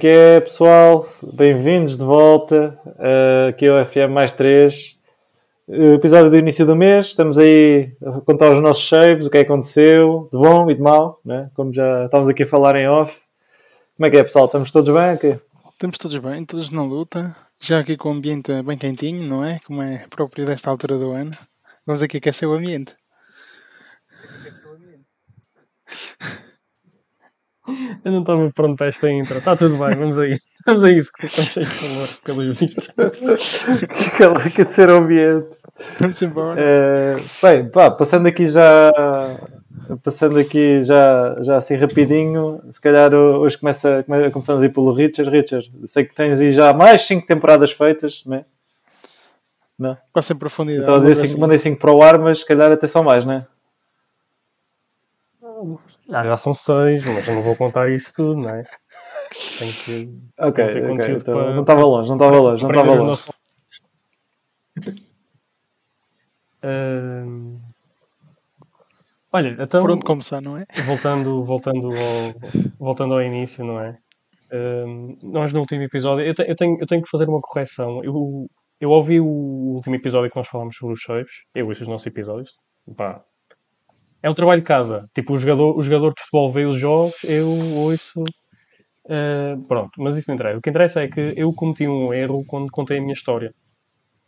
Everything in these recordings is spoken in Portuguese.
Como é que é, pessoal? Bem-vindos de volta uh, aqui ao FM mais 3. Uh, episódio do início do mês. Estamos aí a contar os nossos saves, o que é que aconteceu, de bom e de mau, né? como já estávamos aqui a falar em off. Como é que é, pessoal? Estamos todos bem? Okay? Estamos todos bem, todos na luta. Já aqui com o ambiente bem quentinho, não é? Como é próprio desta altura do ano. Vamos aqui aquecer o ambiente. Eu não estava pronto para esta intro. Está tudo bem, vamos aí. Vamos a isso, que estamos cheios de calor, pelos vistos. que calor que de ser ambiente. Vamos embora. É, bem, pá, passando aqui já. Passando aqui já, já assim rapidinho, se calhar hoje começa, começamos a ir pelo Richard. Richard, sei que tens aí já mais 5 temporadas feitas, não é? Não? Passa em profundidade. Então, cinco, mandei 5 para o ar, mas se calhar até são mais, não é? Calhar já são seis, mas eu não vou contar isso tudo, não é? Tenho que. Ok, ok. Então, para, não estava longe, não estava longe, não estava longe. Nosso... uh... Olha, então. Por onde começar, não é? Voltando, voltando, ao, voltando ao início, não é? Uh, nós no último episódio, eu, te, eu, tenho, eu tenho que fazer uma correção. Eu, eu ouvi o último episódio que nós falámos sobre os saves, eu ouço os nossos episódios. Pá, é um trabalho de casa. Tipo, o jogador, o jogador de futebol vê os jogos, eu ouço. Uh, pronto, mas isso não interessa. O que interessa é que eu cometi um erro quando contei a minha história.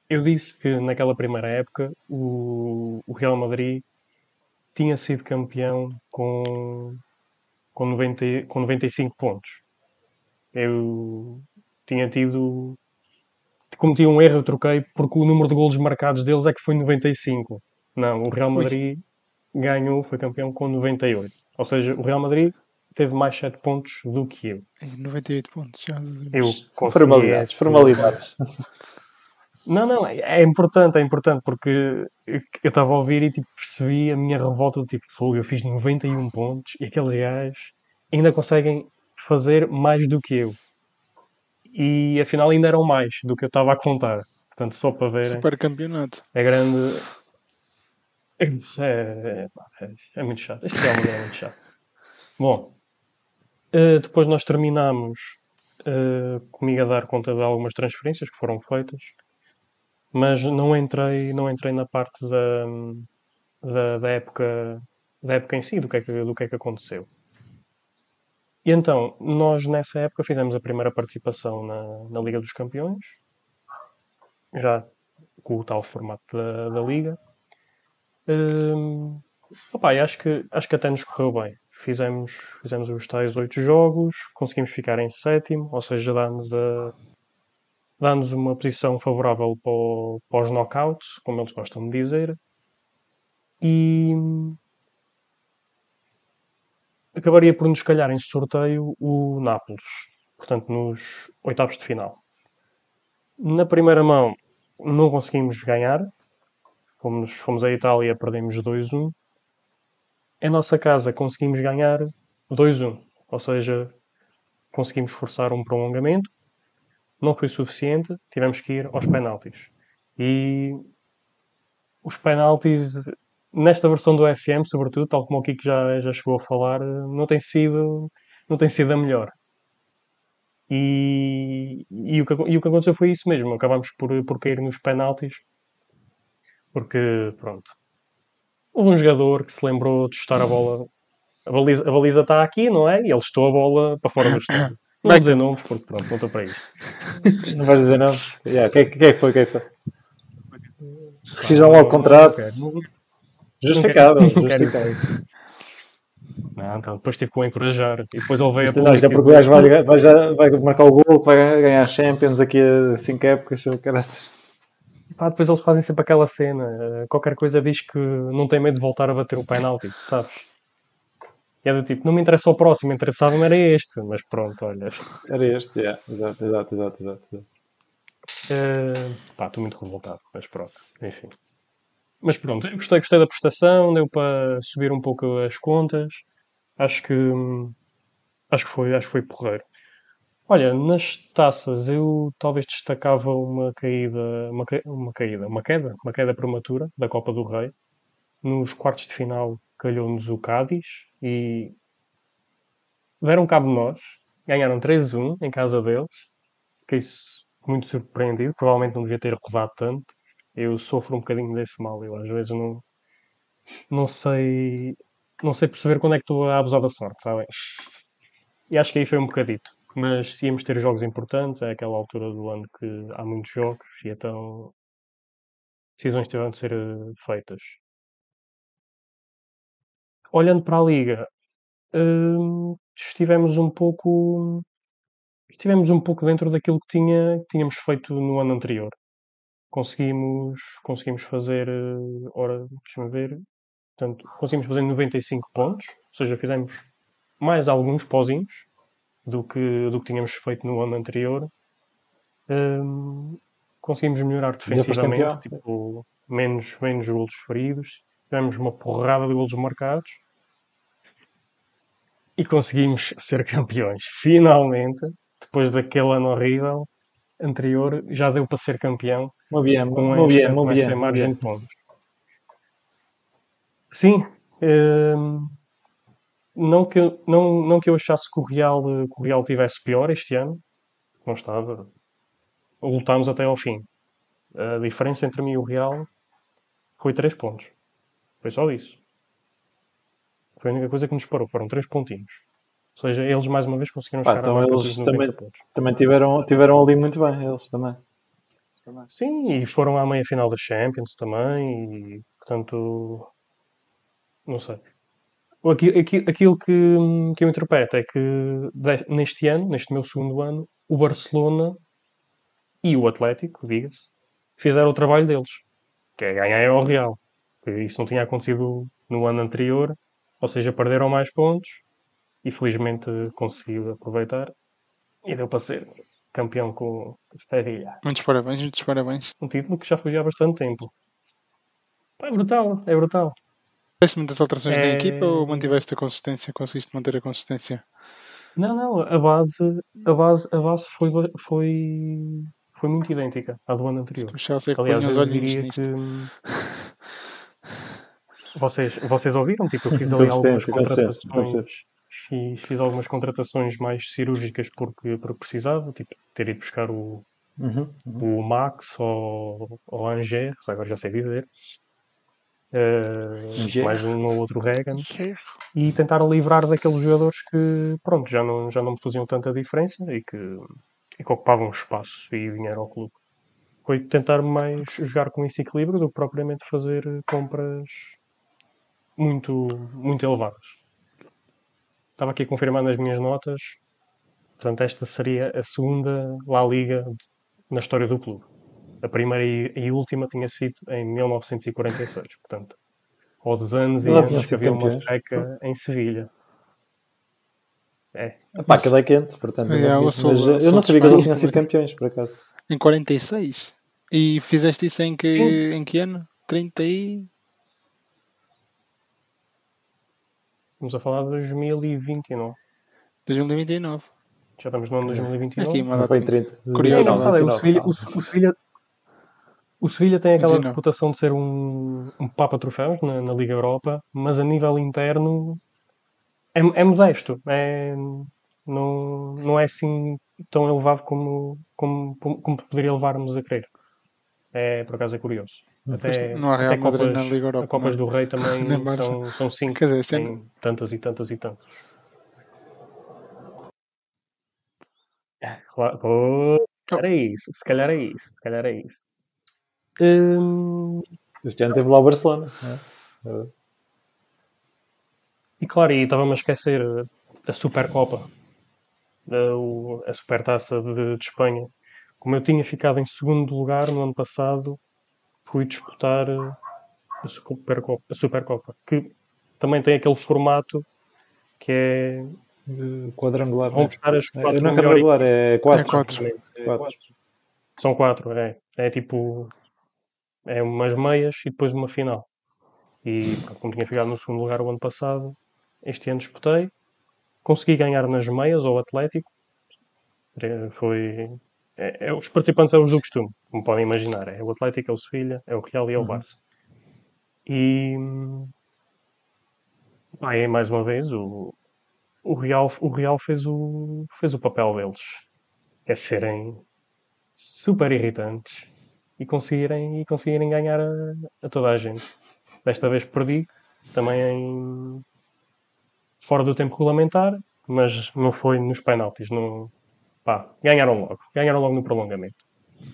Eu disse que naquela primeira época o, o Real Madrid tinha sido campeão com, com, 90, com 95 pontos. Eu tinha tido. Cometi um erro, eu troquei, porque o número de golos marcados deles é que foi 95. Não, o Real Madrid Ui ganhou, foi campeão com 98. Ou seja, o Real Madrid teve mais 7 pontos do que eu. 98 pontos, já. Eu formalidades, formalidades. Não, não, é, é importante, é importante, porque eu estava a ouvir e tipo, percebi a minha revolta do tipo, fogo, eu fiz 91 pontos e aqueles gajos ainda conseguem fazer mais do que eu. E afinal ainda eram mais do que eu estava a contar. Portanto, só para ver. Super campeonato. É grande, é, é, é, é, muito chato. Este diálogo é muito chato. Bom, uh, depois nós terminamos uh, comigo a dar conta de algumas transferências que foram feitas, mas não entrei, não entrei na parte da, da, da época da época em si, do que, é que, do que é que aconteceu. E então, nós nessa época fizemos a primeira participação na, na Liga dos Campeões, já com o tal formato da, da Liga. Opa, acho, que, acho que até nos correu bem. Fizemos, fizemos os tais oito jogos, conseguimos ficar em sétimo, ou seja, dá-nos a, dá-nos uma posição favorável para, o, para os knockouts, como eles gostam de dizer. E acabaria por nos calhar em sorteio o Nápoles, portanto, nos oitavos de final. Na primeira mão não conseguimos ganhar, Fomos, fomos à Itália, perdemos 2-1. Em nossa casa conseguimos ganhar 2-1. Ou seja, conseguimos forçar um prolongamento. Não foi suficiente, tivemos que ir aos penaltis. E os penaltis, nesta versão do FM, sobretudo, tal como o Kiko já, já chegou a falar, não tem sido, não tem sido a melhor. E, e, o que, e o que aconteceu foi isso mesmo. Acabámos por, por cair nos penaltis porque, pronto, houve um jogador que se lembrou de chutar a bola. A baliza, a baliza está aqui, não é? E ele chutou a bola para fora do estádio. Não vou dizer nomes, porque pronto, não estou para isto. Não vais dizer nomes? Yeah. Quem, quem foi? Quem foi? Rescisam logo o contrato. Justificável, justificável. Não, então depois tive que o encorajar. E depois ele veio a Não, isto é porque o gajo vai, vai, vai, marcar o gol, que vai ganhar Champions daqui a 5 épocas. Caraças. Pá, depois eles fazem sempre aquela cena. Eh, qualquer coisa diz que não tem medo de voltar a bater o penalti, sabes? E é do tipo, não me interessa o próximo, interessava-me era este, mas pronto, olha. Era este, yeah. exato, exato, exato, exato. Uh, pá, estou muito revoltado, mas pronto, enfim. Mas pronto, eu gostei, gostei da prestação, deu para subir um pouco as contas. Acho que hum, acho que foi, acho que foi porreiro. Olha, nas taças eu talvez destacava uma caída, uma, uma caída, uma queda, uma queda prematura da Copa do Rei. Nos quartos de final calhou-nos o Cádiz e deram cabo de nós. ganharam 3-1 em casa deles. Fiquei muito surpreendido. Provavelmente não devia ter rodado tanto. Eu sofro um bocadinho desse mal. Eu às vezes não, não sei não sei perceber quando é que estou a abusar da sorte, sabem? E acho que aí foi um bocadito. Mas íamos ter jogos importantes, é aquela altura do ano que há muitos jogos e então decisões tiveram de ser eh, feitas. Olhando para a Liga, hum, estivemos um pouco estivemos um pouco dentro daquilo que tinha, que tínhamos feito no ano anterior. Conseguimos, conseguimos fazer, eh, ora, deixa-me ver, portanto, conseguimos fazer 95 pontos, ou seja, fizemos mais alguns pozinhos do que, do que tínhamos feito no ano anterior. Hum, conseguimos melhorar defensivamente, tipo, menos, menos golos feridos, tivemos uma porrada de golos marcados e conseguimos ser campeões. Finalmente, depois daquele ano horrível anterior, já deu para ser campeão Muito bem, com muito bem, esta, com esta margem de pontos. Sim, hum, não, que, eu- não, não que eu achasse que o Real, que o Real tivesse pior este ano, não estava. Lutámos até ao fim. A diferença entre mim e o Real foi 3 pontos. Foi só isso. Foi a única coisa que nos parou, foram 3 pontinhos. Ou seja, eles mais uma vez conseguiram Pá, chegar então marca eles dos 90 também- pontos. Também tiveram, tiveram ali muito bem, eles também. Sim, e foram à meia final da Champions também, e portanto, não sei. Aqui- aqui- Aquilo que, que eu interpreto é que neste ano, neste meu segundo ano, o Barcelona e o Atlético, diga-se, fizeram o trabalho deles, que é ganhar ao Real. Isso não tinha acontecido no ano anterior, ou seja, perderam mais pontos e felizmente conseguiu aproveitar e deu para ser campeão com o Sevilla. Muitos parabéns, muitos parabéns. Um título que já foi há bastante tempo. É brutal, é brutal. Fizeste muitas alterações na É- equipa ou mantiveste a consistência? Conseguiste manter a consistência? Não, não, a base, a base, a base foi, foi, foi muito idêntica à do ano anterior. O Chelsea que Aliás, os eu olhinhos diria nisto. que vocês, vocês ouviram? Tipo, eu fiz ali algumas contratações. Fiz, fiz algumas contratações mais cirúrgicas porque, porque precisava, tipo, ter ido buscar o, Uhum, uhum. o Max ou o Angers, agora já sei dizer. Angers. mais um ou outro Regan. e tentar livrar daqueles jogadores que pronto, já não, já não me faziam tanta diferença e que, e que ocupavam espaço e dinheiro ao clube. Foi tentar mais jogar com esse equilíbrio do que propriamente fazer compras muito, muito elevadas. Estava aqui a confirmar nas minhas notas. Portanto, esta seria a segunda La Liga na história do clube. A primeira e, e última tinha sido em 1946. Portanto, aos anos e anos que havia uma campeões. seca em Sevilha. É, Epá, aquilo é quente, portanto. É, não eu sou- mas, eu eu não sabia que eles não tinham sido campeões, por acaso. Em 46? E fizeste isso em que, Sim. em que ano? 30 e... estamos a falar de 2029. 2029. Já estamos no ano de 2029. Aqui, uma Não foi em data 30. Curioso. 29, engraçado, é, o 29, Sevilha, o, o Sevilha, o Sevilha tem aquela 29. reputação de ser um, um papa troféus na, na Liga Europa, mas a nível interno é, é modesto. É, não, não é assim tão elevado como, como, como poderia levar-nos a crer. É, por acaso é curioso. Até, não há Real até Madrid Copas, na Liga Europa, Copas não do Rei também são, são cinco. Quer dizer, Tem tantas e tantas e tantas. Claro. Oh, se calhar é isso, se calhar é isso, se calhar é isso. Hum, Este ano teve lá o Barcelona. não é? e claro, e estava-me a esquecer a- Supercopa, a, o- a Supertaça de, de Espanha. Como eu tinha ficado em segundo lugar no ano passado, fui disputar eh, a Supercopa, a Supercopa que também tem aquele formato que é De Quadrangular. vão não é? buscar as É, quatro Não é quadrangular, é 4. É quatro. É Quatro. São quatro, é. É tipo. É umas meias e depois uma final. E pronto, como tinha ficado no segundo lugar o ano passado, este ano disputei. Consegui ganhar nas meias ao Atlético. Foi. É, é- os participantes são os do costume, como podem imaginar. É o Atlético, é o Sevilha, é o Real e é o Uhum. Barça. E. É mais uma vez o, o Real, o Real fez, o, fez o papel deles, é serem super irritantes e conseguirem, e conseguirem ganhar a, a toda a gente. Desta vez perdi, também em, fora do tempo regulamentar, mas não foi nos penaltis. No, pá, ganharam logo. Ganharam logo no prolongamento.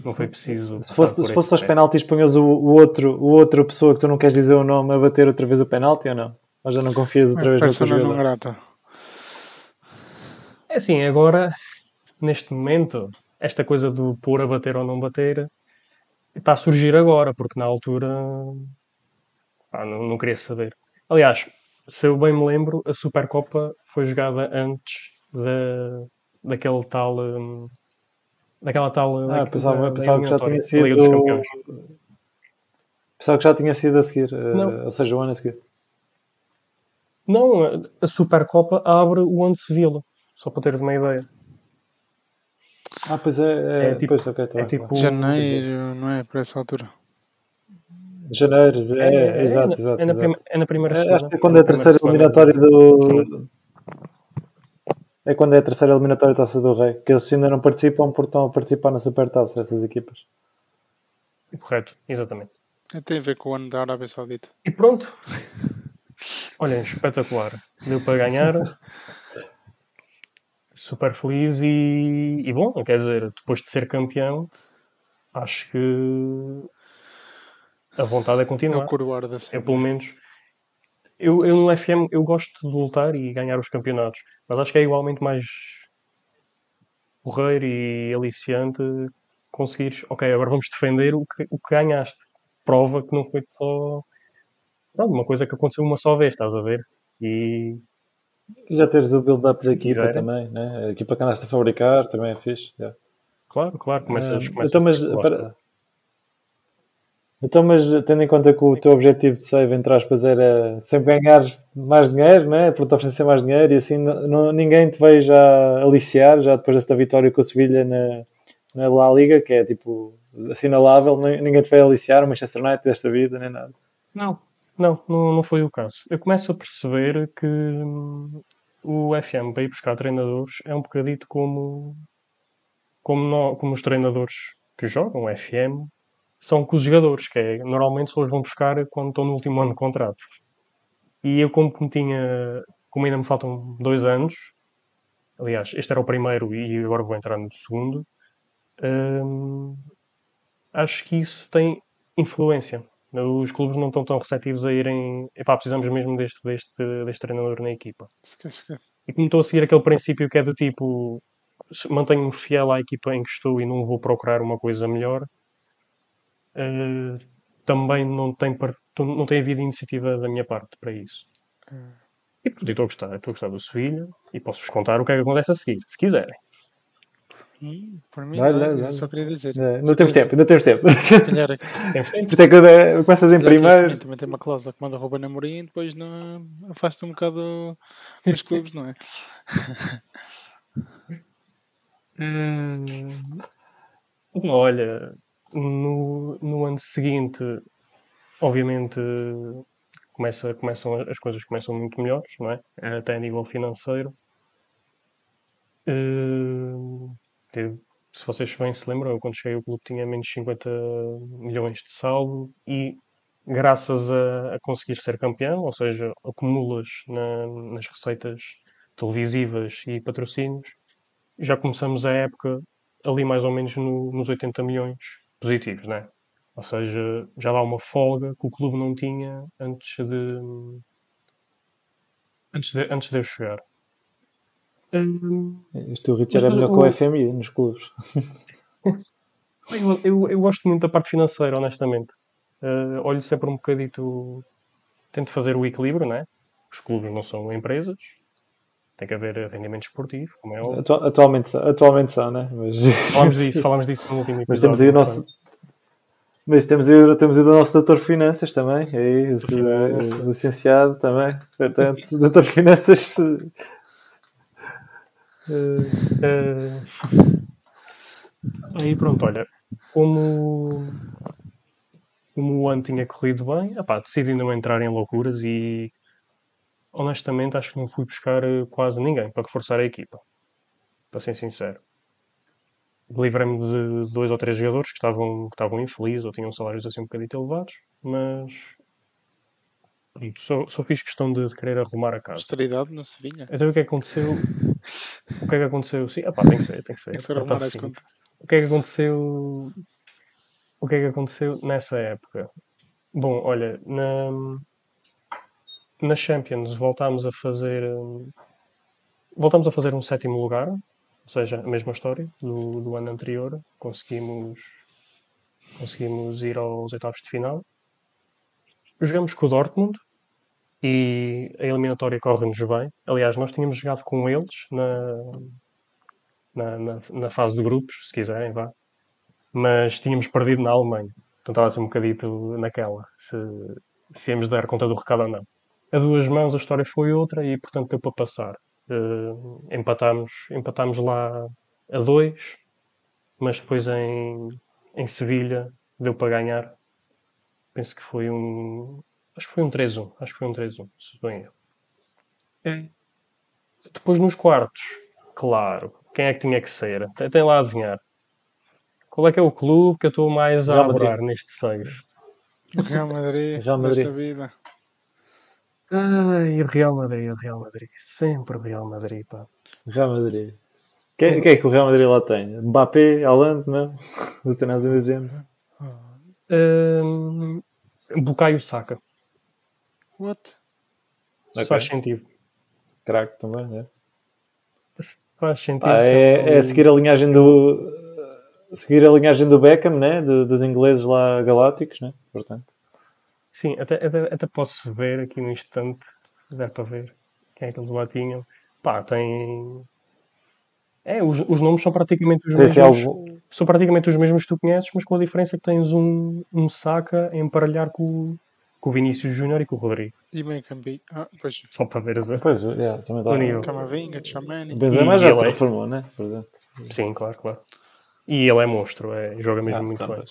Não foi preciso. Se fosse, se fosse aos penaltis, punhas o, o, outro, o outro pessoa que tu não queres dizer o nome a bater outra vez o penalti ou não? Ou já não confias outra vez no jogador? Grata. É assim, agora, neste momento, esta coisa do pôr a bater ou não bater está a surgir agora, porque na altura pá, não, não queria saber. Aliás, se eu bem me lembro, a Supercopa foi jogada antes da, daquele tal. Um, daquela tal. Ah, pensava, pensava que já tinha sido. Pensava que já tinha sido a seguir, uh, ou seja, o ano a seguir. Não, a Supercopa abre o ano de Sevilla, só para teres uma ideia. Ah, pois é, é, é tipo, pois, okay, tá é tipo janeiro, não é? Para essa altura. Janeiro, é, é, é exato, é, exato. É na, exato. é na primeira semana. Acho que é quando é a terceira eliminatória do. É quando é a terceira eliminatória da Taça do Rei, que eles ainda não participam porque estão a participar na Supertaça, essas equipas. Correto, exatamente. Tem a ver com o ano da Arábia Saudita. E pronto. Olhem, espetacular. Deu para ganhar. Super feliz e, e bom, quer dizer, depois de ser campeão, acho que a vontade é continuar. É o coroar da Eu, pelo menos, eu, eu no FM eu gosto de lutar e ganhar os campeonatos, mas acho que é igualmente mais porreiro e aliciante conseguires, ok, agora vamos defender o que, o que ganhaste. Prova que não foi só pronto, uma coisa que aconteceu uma só vez, estás a ver? E já teres o build-up da equipa também, né? a equipa que andaste a fabricar também é fixe. Yeah. Claro, claro, começas, uh, começas então, mas, para, então, mas tendo em conta que o teu objetivo de save, entre aspas, era sempre ganhar mais dinheiro, né? Para te oferecer mais dinheiro e assim não, ninguém te veio já aliciar, já depois desta vitória com o Sevilha na, na La Liga, que é tipo assinalável, ninguém te veio aliciar, o Manchester United desta vida, nem nada. Não, não, não, não foi o caso. Eu começo a perceber que hum, o FM para ir buscar treinadores é um bocadito como, como, como os treinadores que jogam FM são com os jogadores, que é, normalmente só os vão buscar quando estão no último ano de contrato. E eu, como tinha, como ainda me faltam dois anos, aliás, este era o primeiro e agora vou entrar no segundo, hum, acho que isso tem influência. Os clubes não estão tão receptivos a irem. Epá, precisamos mesmo deste, deste, deste treinador na equipa. E como estou a seguir aquele princípio que é do tipo mantenho-me fiel à equipa em que estou e não vou procurar uma coisa melhor, uh, também não tem, não tem havido iniciativa da minha parte para isso. Hum. E pronto, estou a gostar, estou a gostar do Sevilha e posso-vos contar o que é que acontece a seguir, se quiserem. Hum, por mim, não, não, não, só queria dizer. Não, não temos tempo, não temos tempo. Se calhar aqui. Por é que eu começas em primeiro. Também tem uma cláusula que manda roubar namorinho e depois não afasta um bocado os clubes, não é? hum, olha, no, no ano seguinte, obviamente, começa, começam, as coisas começam muito melhores, não é? Até a nível financeiro. Uh, se vocês bem se lembram, eu quando cheguei ao clube tinha menos 50 milhões de saldo e graças a, a conseguir ser campeão, ou seja, acumulas na, nas receitas televisivas e patrocínios, já começamos a época ali mais ou menos no, nos 80 milhões positivos, né? Ou seja, já dá uma folga que o clube não tinha antes de antes de, antes de eu chegar. Hum, Isto o Richard é melhor o... que o FMI nos clubes. eu, eu, eu, gosto muito da parte financeira, honestamente. Uh, olho sempre um bocadito. Tento fazer o equilíbrio, né? Os clubes não são empresas. Tem que haver rendimento esportivo, como é óbvio. Atualmente, atualmente são, né? Mas... Falamos disso, falamos disso no último episódio. Mas temos aí o nosso. Mas temos aí, temos aí o nosso doutor Finanças também, aí, o, o licenciado também. Portanto, doutor Finanças Uh, aí pronto, olha, como, como o ano tinha corrido bem, epá, decidi não entrar em loucuras e honestamente, acho que não fui buscar eh, quase ninguém para reforçar a equipa. Para ser sincero. Livrei-me de dois ou três jogadores que estavam, que estavam infelizes ou tinham salários assim um bocadinho elevados, mas pronto, só, só fiz questão de, querer arrumar a casa. Austeridade no Sevilha. Então o que é que aconteceu? O que é que aconteceu? Sim, epá, tem que ser, tem que ser. Tem que ser Portanto, arrumar as sim. contas. O que é que aconteceu? O que é que aconteceu nessa época? Bom, olha, na, na Champions voltámos a fazer voltámos a fazer um sétimo lugar, ou seja, a mesma história do, do ano anterior. Conseguimos conseguimos ir aos oitavos de final. Jogamos com o Dortmund e a eliminatória corre-nos bem. Aliás, nós tínhamos jogado com eles na, na, na, na fase de grupos, se quiserem, vá. Mas tínhamos perdido na Alemanha. Então estava assim um bocadito naquela, se, se íamos dar conta do recado ou não. A duas mãos a história foi outra e, portanto, deu para passar. Eh, empatámos, empatámos lá a dois, mas depois em, em Sevilha deu para ganhar. Penso que foi um. Acho que foi um 3-1. Acho que foi um 3-1, se estou em erro. É. Depois nos quartos, claro, quem é que tinha que ser? Tem tem lá a adivinhar. Qual é que é o clube que eu estou mais a adorar neste? O Real Madrid, Real Madrid. desta vida. Ai, o Real Madrid, o Real Madrid. Sempre o Real Madrid, pá. Real Madrid. Quem, quem é que o Real Madrid lá tem? Mbappé, Haaland, não? Você não assim dizendo. Hum, Bukayo Saka. What? Ok. faz sentido. Craque também, né? Faz sentido. Ah, é, então- é seguir a linhagem do. Seguir a linhagem do Beckham, né? De- dos ingleses lá galácticos, né? Portanto. Sim, até, até, até posso ver aqui no instante. Dá para ver quem é que eles lá tinham. Pá, tem. É, os, os nomes são praticamente os Tem assim mesmos. algo. São praticamente os mesmos que tu conheces, mas com a diferença que tens um, um Saka a emparelhar com, o- com o Vinícius Júnior e com o Rodrigo. E campi. Ah, pois. Só para veres a. Pois, yeah, também O nível. Camavinga, Chamani. Benzema já se é- reformou, né? Por exemplo. Sim, claro, claro. E ele é monstro, é, joga mesmo Ah, muito tá, bem.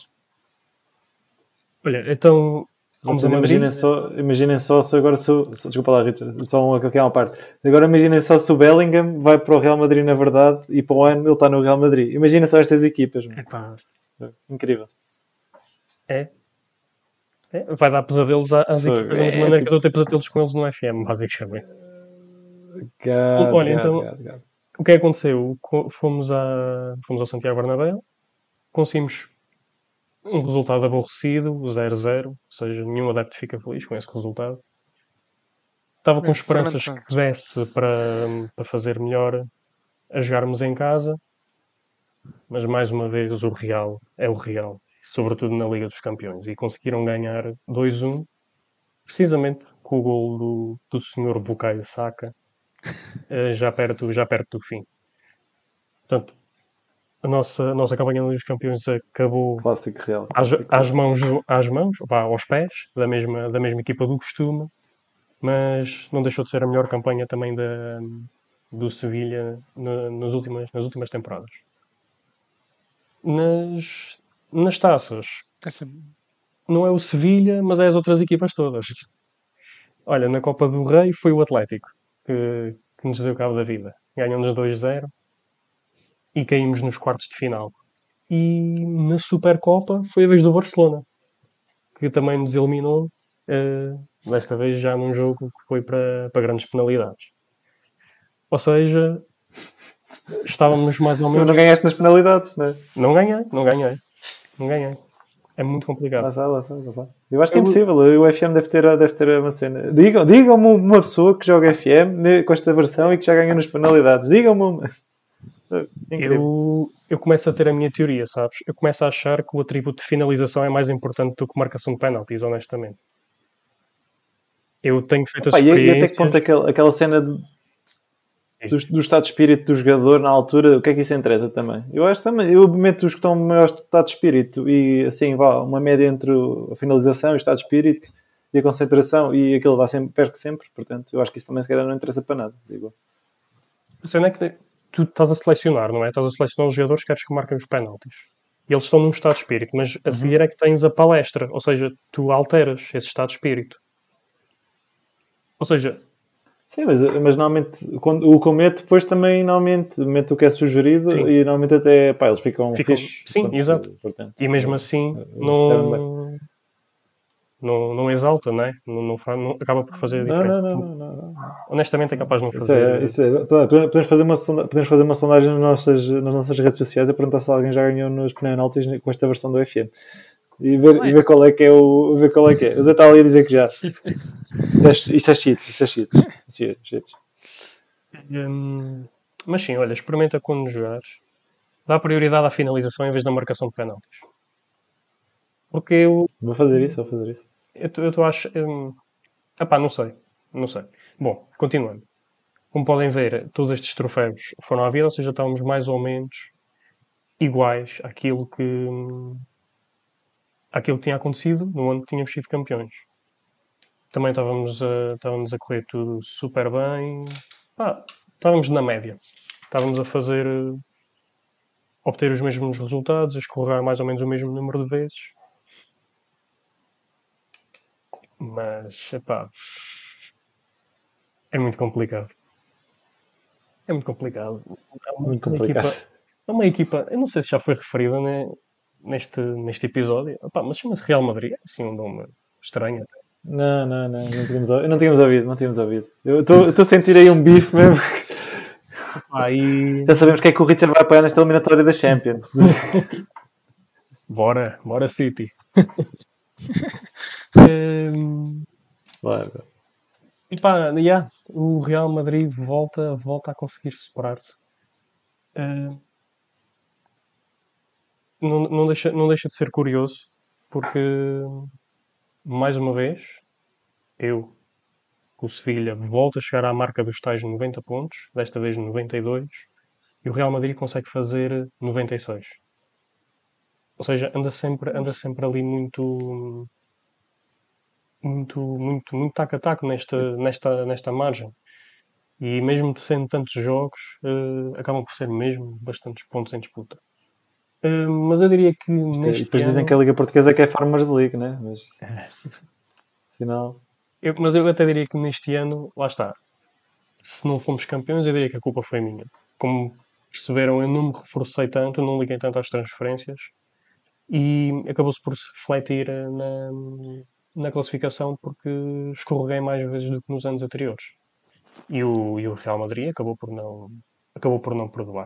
Olha, então. Vamos Mas imaginem só, imaginem só se agora se, o- se- desculpa lá, Richard, só uma, aqui uma parte. Agora imaginem só se o Bellingham vai para o Real Madrid na verdade e para o ano ele está no Real Madrid. Imaginem só estas equipas, mano. Epá, incrível. é. É, vai dar pesadelos às Sim, equipas da mesma é, maneira tipo- que eu ter pesadelos com eles no FM, basicamente. God, Olha, God, então- God. O que aconteceu? Co- Fomos, a, fomos ao Santiago Bernabéu, conseguimos um resultado aborrecido, o 0-0, ou seja, nenhum adepto fica feliz com esse resultado. Estava com É, esperanças que desse para, para fazer melhor a jogarmos em casa, mas mais uma vez o Real é o Real, sobretudo na Liga dos Campeões, e conseguiram ganhar 2-1, precisamente com o gol do, do senhor Bukayo Saka, eh, já perto, já perto do fim. Portanto, a nossa, a nossa campanha na Liga dos Campeões acabou Clássico Real. às, Clássico às Real. mãos, às mãos, vá, aos pés da mesma, da mesma equipa do costume, mas não deixou de ser a melhor campanha também da, do Sevilha na- nas, últimas, nas últimas temporadas. Nas, nas taças, Essa, não é o Sevilha, mas é as outras equipas todas. Olha, na Copa do Rei foi o Atlético que, que nos deu cabo da vida. Ganhamos 2-0 e caímos nos quartos de final. E na Supercopa foi a vez do Barcelona, que também nos eliminou, eh, desta vez já num jogo que foi para, para grandes penalidades. Ou seja, estávamos mais ou Tu menos. não ganhaste nas penalidades, né? Não ganhei, não ganhei. Não ganhei. É muito complicado. Lá está, lá está, lá está. Eu acho que é impossível. O FM deve ter, deve ter uma cena. Digam- Digam-me uma pessoa que joga FM com esta versão e que já ganhou nas penalidades. Digam-me uma. Eu, eu começo a ter a minha teoria, sabes? Eu começo a achar que o atributo de finalização é mais importante do que marcação de penaltis, honestamente. Eu tenho feito as Pá, e, até que experiências... ponto aquela, aquela cena de- do, do estado de espírito do jogador na altura, o que é que isso interessa também? Eu acho também, eu meto os que estão no maior estado de espírito e assim, vá, uma média entre a finalização, o estado de espírito e a concentração e aquilo dá sempre, perto sempre, portanto, eu acho que isso também se calhar não interessa para nada, digo. A cena é que tu estás a selecionar, não é? Estás a selecionar os jogadores que queres que marquem os penaltis. E eles estão num estado de espírito, mas a seguir é que tens a palestra, ou seja, tu alteras esse estado de espírito. Ou seja, Sim, mas, mas normalmente quando, o que eu meto depois também normalmente meto o que é sugerido Sim. e normalmente até pá, eles ficam, Ficam- fixos. sim, Portanto, exato. portanto, E mesmo assim percebe não, não, não exalta, não é? Não, não, não- acaba por fazer a diferença. não, não, não, não. Honestamente é capaz de não Isso fazer. é, isso é- podemos, fazer uma, sonda- podemos fazer uma sondagem nas nossas, nas nossas redes sociais e perguntar se alguém já ganhou nos penaltis com esta versão do FM. E ver, e ver qual é que é o. Ver qual é que é. O Zé está ali a dizer que já. Isto é- Isto é cheats, isto é cheats. Isto é cheats. Hum, mas sim, olha, experimenta quando jogares. Dá prioridade à finalização em vez da marcação de penaltis. Porque eu Vou fazer isso, vou fazer isso. Eu, eu, eu acho. Hum, epá, não sei. Não sei. Bom, continuando. Como podem ver, todos estes troféus foram à vida, ou seja, estávamos mais ou menos iguais àquilo que, hum, àquilo que tinha acontecido no ano que tínhamos sido campeões. Também estávamos a, estávamos a correr tudo super bem. Pá, estávamos na média. Estávamos a fazer. eh, obter os mesmos resultados, a escorregar mais ou menos o mesmo número de vezes. Mas, epá, é muito complicado. É muito complicado. É uma, Muito complicado. equipa, é uma equipa, eu não sei se já foi referida né, neste, neste episódio, Epá, mas chama-se Real Madrid, é assim um nome estranho. até. Não, não, não, não tínhamos, não tínhamos ouvido, não tínhamos ouvido. Eu estou a sentir aí um bife mesmo. E Já sabemos que é que o Richard vai apoiar nesta eliminatória da Champions. bora, bora City. Hum, Claro. E pá, yeah, o Real Madrid volta, volta a conseguir superar-se. Eh, não, não, deixa, não deixa de ser curioso, porque, mais uma vez, eu, o Sevilha, volta a chegar à marca dos tais 90 pontos, desta vez 92, e o Real Madrid consegue fazer 96. Ou seja, anda sempre, anda sempre ali muito muito, muito, muito taco a taco nesta, nesta, nesta margem. E mesmo de sendo tantos jogos, eh, acabam por ser mesmo bastantes pontos em disputa. Eh, mas eu diria que E neste depois ano, dizem que a Liga Portuguesa é que é Farmers League, né? Mas. Afinal. eu- mas eu até diria que neste ano, lá está. Se não fomos campeões, eu diria que a culpa foi minha. Como perceberam, eu não me reforcei tanto, não liguei tanto às transferências e acabou-se por se refletir eh, na, na classificação porque escorreguei mais vezes do que nos anos anteriores. E o, e o Real Madrid acabou por não, acabou por não perdoar.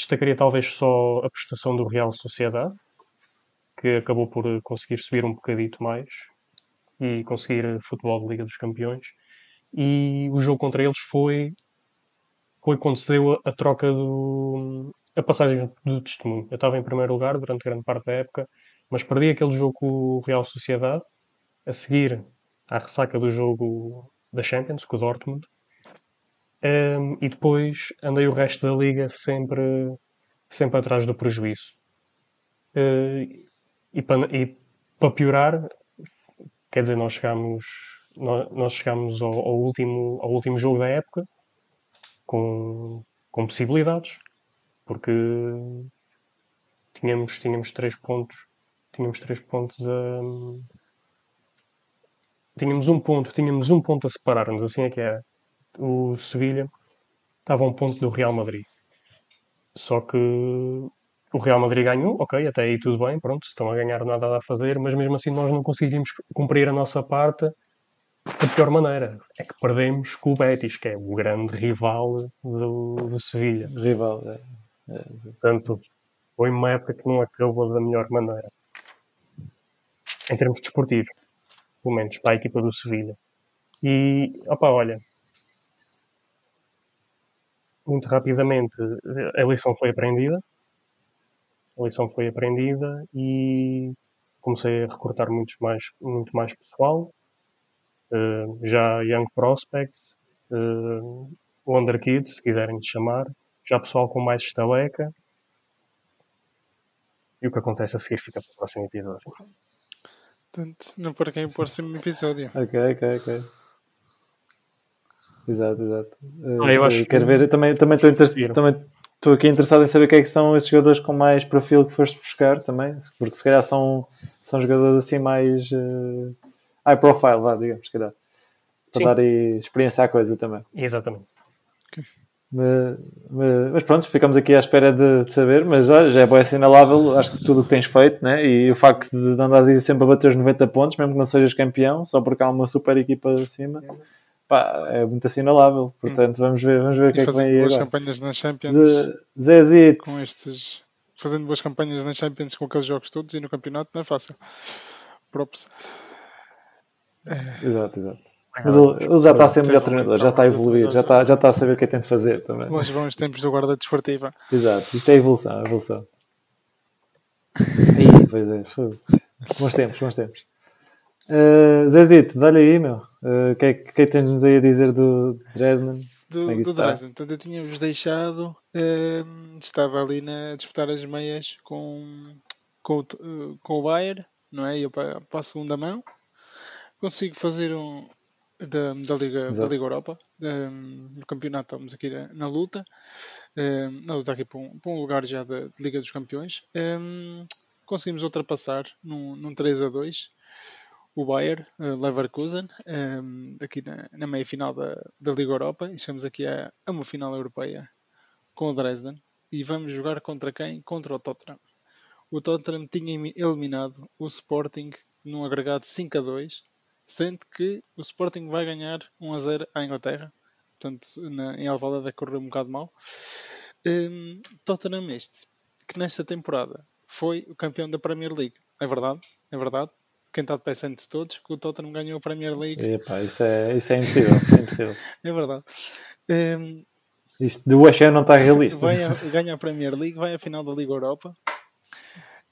Destacaria talvez só a prestação do Real Sociedade, que acabou por conseguir subir um bocadito mais e conseguir futebol de Liga dos Campeões. E o jogo contra eles foi, foi quando se deu a, a troca do. a passagem do testemunho. Eu estava em primeiro lugar durante grande parte da época, mas perdi aquele jogo com o Real Sociedade, a seguir à ressaca do jogo da Champions, com o Dortmund. Um, e depois andei o resto da liga sempre, sempre atrás do prejuízo. Uh, e para e para piorar, quer dizer, nós chegámos, nós, chegámos ao, ao último, ao último jogo da época com, com possibilidades, porque tínhamos, tínhamos três pontos, tínhamos três pontos a. Tínhamos um ponto, tínhamos um ponto a separar-nos, assim é que era. O Sevilha estava a um ponto do Real Madrid. Só que o Real Madrid ganhou, ok, até aí tudo bem, pronto, se estão a ganhar nada a fazer, mas mesmo assim nós não conseguimos cumprir a nossa parte da pior maneira. É que perdemos com o Betis, que é o grande rival do, do Sevilha. Rival. É. Portanto, foi uma época que não acabou da melhor maneira. Em termos desportivos, pelo menos para a equipa do Sevilha. E, opa, olha, muito rapidamente a lição foi aprendida. A lição foi aprendida e comecei a recrutar muitos mais, muito mais pessoal. Uh, já Young Prospects, uh, Wonder Kids, se quiserem te chamar. Já pessoal com mais estaleca. E o que acontece a seguir fica para o próximo episódio. Portanto, não perquem o próximo episódio. Ok, ok, ok. Exato, exato. Uh, Ah, eu acho quero que- ver, eu também também estou inter... Viram. também estou aqui interessado em saber quem é que são esses jogadores com mais perfil que foste buscar também, porque se calhar são, são jogadores assim mais uh, high profile, vá, digamos, se calhar. para Sim. dar aí experiência à coisa também. Exatamente. Mas, mas, mas pronto, ficamos aqui à espera de, de saber, mas já, já é bem assinalável, acho que tudo o que tens feito, né? e o facto de andares aí sempre a bater os 90 pontos, mesmo que não sejas campeão, só porque há uma super equipa acima, pá, é muito assinalável. Portanto, vamos ver, vamos ver o que é que vem fazendo aí boas agora. campanhas nas Champions De com estes. Fazendo boas campanhas nas Champions com aqueles jogos todos e no campeonato não é fácil. Props. exato, exato. Mas ele, ele já está a ser melhor treinador, já está a evoluir, já está, já está a saber o que é que tem de fazer também. Longe vão os tempos do guarda desportiva. Exato, isto é evolução, é evolução. Ih, pois é, bons tempos, bons tempos. Uh, Zezito, dá-lhe aí, meu. Uh, O que é que que é que tens-nos aí a dizer do Dresden? do, é do? Dresden. Portanto, eu tinha-vos deixado, ehm, estava ali na, a disputar as meias com, com, eh, com o Bayern, não é? Eu para, para a segunda mão consigo fazer um da, da, Liga, da. Liga Europa, ehm, no campeonato estamos aqui na, na luta, ehm, na luta aqui para um, para um lugar já da Liga dos Campeões. Ehm, conseguimos ultrapassar num, num 3 a 2 o Bayern, eh, Leverkusen, ehm, aqui na, na meia final da, da Liga Europa, e chegamos aqui a, a uma final europeia com o Dresden, e vamos jogar contra quem? Contra o Tottenham. O Tottenham tinha eliminado o Sporting num agregado 5 a 2, sendo que o Sporting vai ganhar 1 a 0 à Inglaterra, portanto na, em Alvalade correu um bocado mal. Ehm, Tottenham este, que nesta temporada foi o campeão da Premier League. É verdade, é verdade. Quem está de pé sente-se todos que o Tottenham ganhou a Premier League. Epá, isso é, isso é impossível, é impossível. É verdade. Ehm, Isto do West Ham não está realista. a, ganha a Premier League, vai à final da Liga Europa.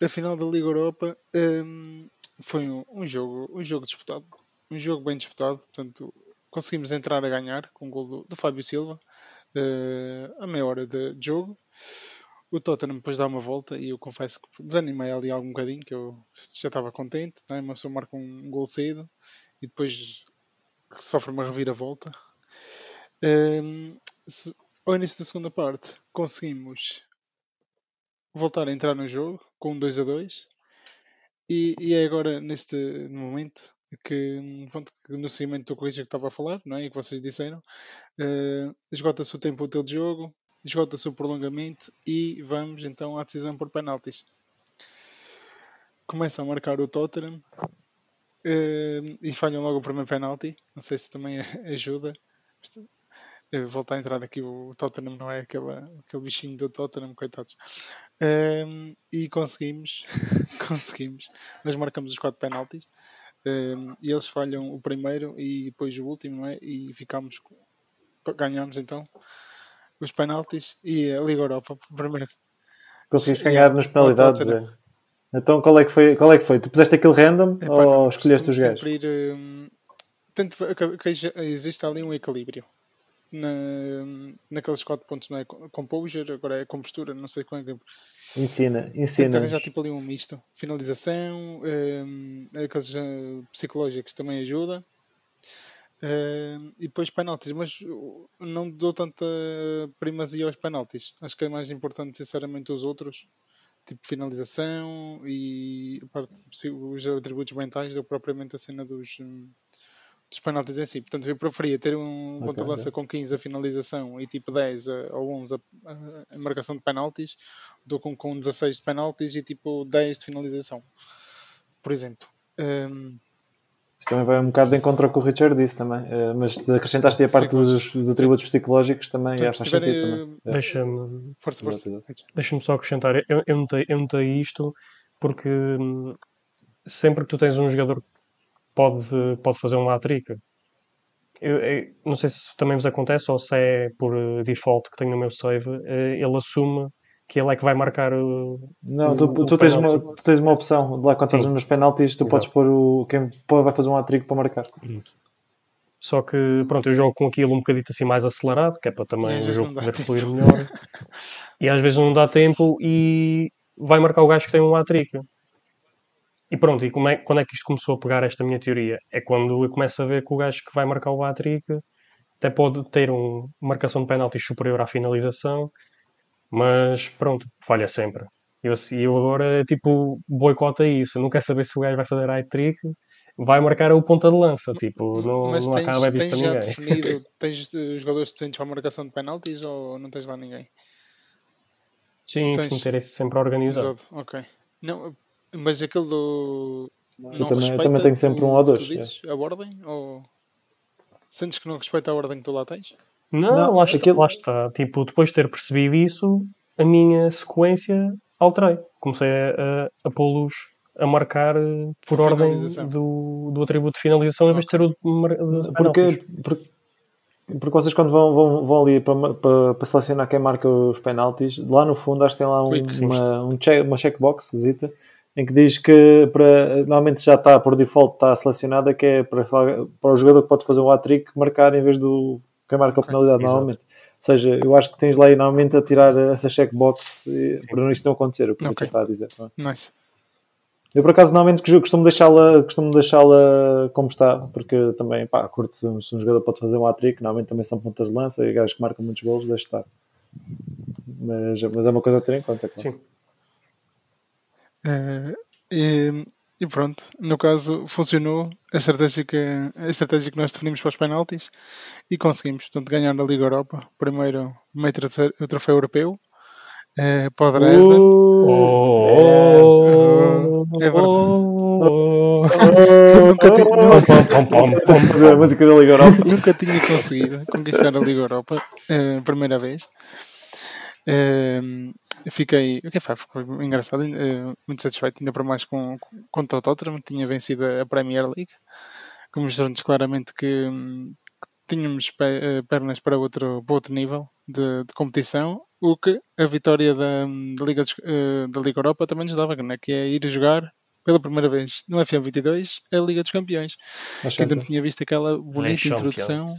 A final da Liga Europa hum, foi um, um jogo, um jogo disputado, um jogo bem disputado. Portanto, conseguimos entrar a ganhar com o gol do, do Fábio Silva eh, a meia hora de jogo. O Tottenham depois dá uma volta e eu confesso que desanimei ali algum bocadinho, que eu já estava contente, né? uma pessoa marca um gol cedo e depois sofre uma reviravolta. Hum, se- ao início da segunda parte conseguimos voltar a entrar no jogo com um 2 a 2 e, e é agora neste momento que, pronto, no seguimento do corrija que estava a falar não é? e que vocês disseram eh, esgota-se o tempo útil de jogo esgota-se o prolongamento e vamos então à decisão por penaltis. Começa a marcar o Tottenham eh, e falham logo o primeiro penalti. Não sei se também ajuda. Eh, volta a entrar aqui o Tottenham, não é aquele, aquele bichinho do Tottenham, coitados. Ehm, e conseguimos, conseguimos, nós marcamos os quatro penaltis. E eles falham o primeiro e depois o último, é? E ficamos, ganhamos então os penaltis e a Liga Europa, primeiro. Conseguiste ganhar nas penalidades. é. Então qual é, que foi, qual é que foi? Tu puseste aquilo random Epá, ou não, escolheste os gajos? ir, ehm, tento que, que existe ali um equilíbrio. Na, naqueles quatro pontos, não é? Composure, agora é compostura, não sei como é que Ensina, ensina. arranjar tipo ali um misto. Finalização, hum, aqueles eh, psicológicos também ajuda. E depois penaltis, mas não dou tanta primazia aos penaltis. Acho que é mais importante, sinceramente, os outros, tipo finalização e parte, psi- os atributos mentais, do que propriamente a cena dos, hum, dos penaltis em si. Portanto, eu preferia ter um Ok, ponta de lança com 15 a finalização e tipo 10 a, ou 11 a, a- marcação de penaltis do que com, com 16 de penaltis e tipo 10 de finalização. Por exemplo. Hum, Isto também vai um bocado de encontro ao que o Richard disse também. eh, mas acrescentaste a parte dos, dos atributos psicológicos também portanto, faz sentido também. É. Deixa-me Força, força. Exato, deixa só acrescentar. Eu, eu, notei, eu notei isto porque hum, sempre que tu tens um jogador que pode, pode fazer um hat-trick, eu, eu não sei se também vos acontece ou se é por eh, default que tenho no meu save, eh, ele assume que ele é que vai marcar o. Não, o- tu, o tu tens, uma, tu tens uma opção de lá quando estás nos penaltis, tu Exato. podes pôr o quem vai fazer um atrigo para marcar. Só que, pronto, eu jogo com aquilo um bocadito assim mais acelerado, que é para também o jogo poder fluir melhor. e às vezes não dá tempo e vai marcar o gajo que tem um hat-trick. E pronto, e como é, quando é que isto começou a pegar esta minha teoria? É quando eu começo a ver que o gajo que vai marcar o hat-trick até pode ter uma marcação de penaltis superior à finalização, mas pronto, falha sempre. E eu, eu agora, tipo, boicota isso. Eu não quero saber se o gajo vai fazer hat-trick. vai marcar o ponta de lança. Tipo, não, Mas não tens, acaba tens disso para já ninguém. definido, tens jogadores decentes para a marcação de penaltis ou não tens lá ninguém? Sim, tens- costumo ter isso sempre organizado. Exato, ok. Não, mas aquele do. Eu não também- respeita também tenho sempre um ou dois, Tu é. a ordem? Ou sentes que não respeita a ordem que tu lá tens? Não, Não, lá, está, aquilo- lá está. Tipo, depois de ter percebido isso, a minha sequência alterei. Comecei a, a, a pô-los a marcar eh, por ordem do, do atributo de finalização em vez de ter o de, Porque, porque, porque vocês quando vão, vão, vão ali para, para, para selecionar quem marca os penaltis, lá no fundo acho que tem lá um- Quick. uma, um check, uma checkbox visita, em que diz que para, normalmente já está por default está selecionada que é para, para o jogador que pode fazer um hat-trick marcar em vez do quem marca a penalidade exato. normalmente. Ou seja, eu acho que tens lá normalmente a tirar essa checkbox eh, para isso não acontecer, o que Ok. eu está a dizer. é? Nice. Eu por acaso normalmente costumo deixá-la costumo deixá-la como está, porque também pá, curto se um, jogador pode fazer um hat-trick, normalmente também são pontas de lança e gajos que marcam muitos golos, deixa estar. Mas, mas é uma coisa a ter em conta, é claro. Sim. Eh, e, pronto, no caso funcionou a estratégia, que, a estratégia que nós definimos para os penaltis e conseguimos, portanto, ganhar na Liga Europa. Primeiro, meio terceiro, o troféu europeu eh, para o Dresden. Oh, É verdade. oh, a Europa. Nunca tinha conseguido conquistar a Liga Europa, eh, primeira vez. Fiquei, o que foi, foi engraçado, eh, muito satisfeito, ainda para mais com, com, o Tottenham, tinha vencido a Premier League, que mostrou-nos claramente que, hum, que tínhamos eh, pernas para outro, para outro nível de, de competição, o que a vitória da, da, Liga, eh, da Liga Europa também nos dava, né? que é ir jogar pela primeira vez no FM22 a Liga dos Campeões que ainda não tinha visto aquela bonita Champions. introdução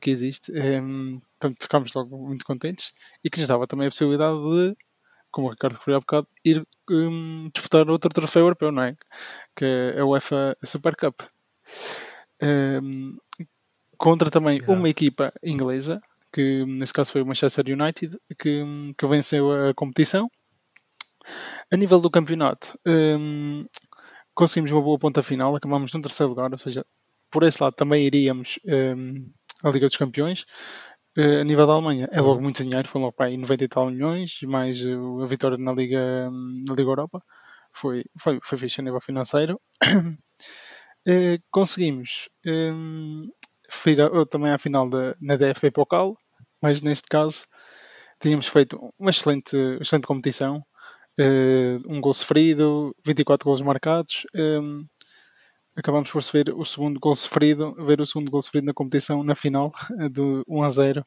que existe. Em, portanto, ficámos logo muito contentes e que nos dava também a possibilidade de, como o Ricardo referiu há bocado, ir hum, disputar outro troféu europeu, não é? Que é a UEFA Super Cup. Em, contra também Exato. uma equipa inglesa, que neste caso foi o Manchester United, que, que venceu a competição. A nível do campeonato, hum, conseguimos uma boa ponta final, acabámos no terceiro lugar, ou seja, por esse lado também iríamos hum, à Liga dos Campeões. Eh, a nível da Alemanha é logo muito dinheiro, foi logo para aí 90 e tal milhões, mais a vitória na Liga, na Liga Europa. Foi, foi, foi fixe a nível financeiro. Eh, conseguimos hum, ir a- também à final da, na DFB Pokal, mas neste caso tínhamos feito uma excelente, excelente competição. Eh, um gol sofrido, 24 gols marcados. hum, acabamos por ver o segundo gol sofrido, ver o segundo gol sofrido na competição na final do 1 a 0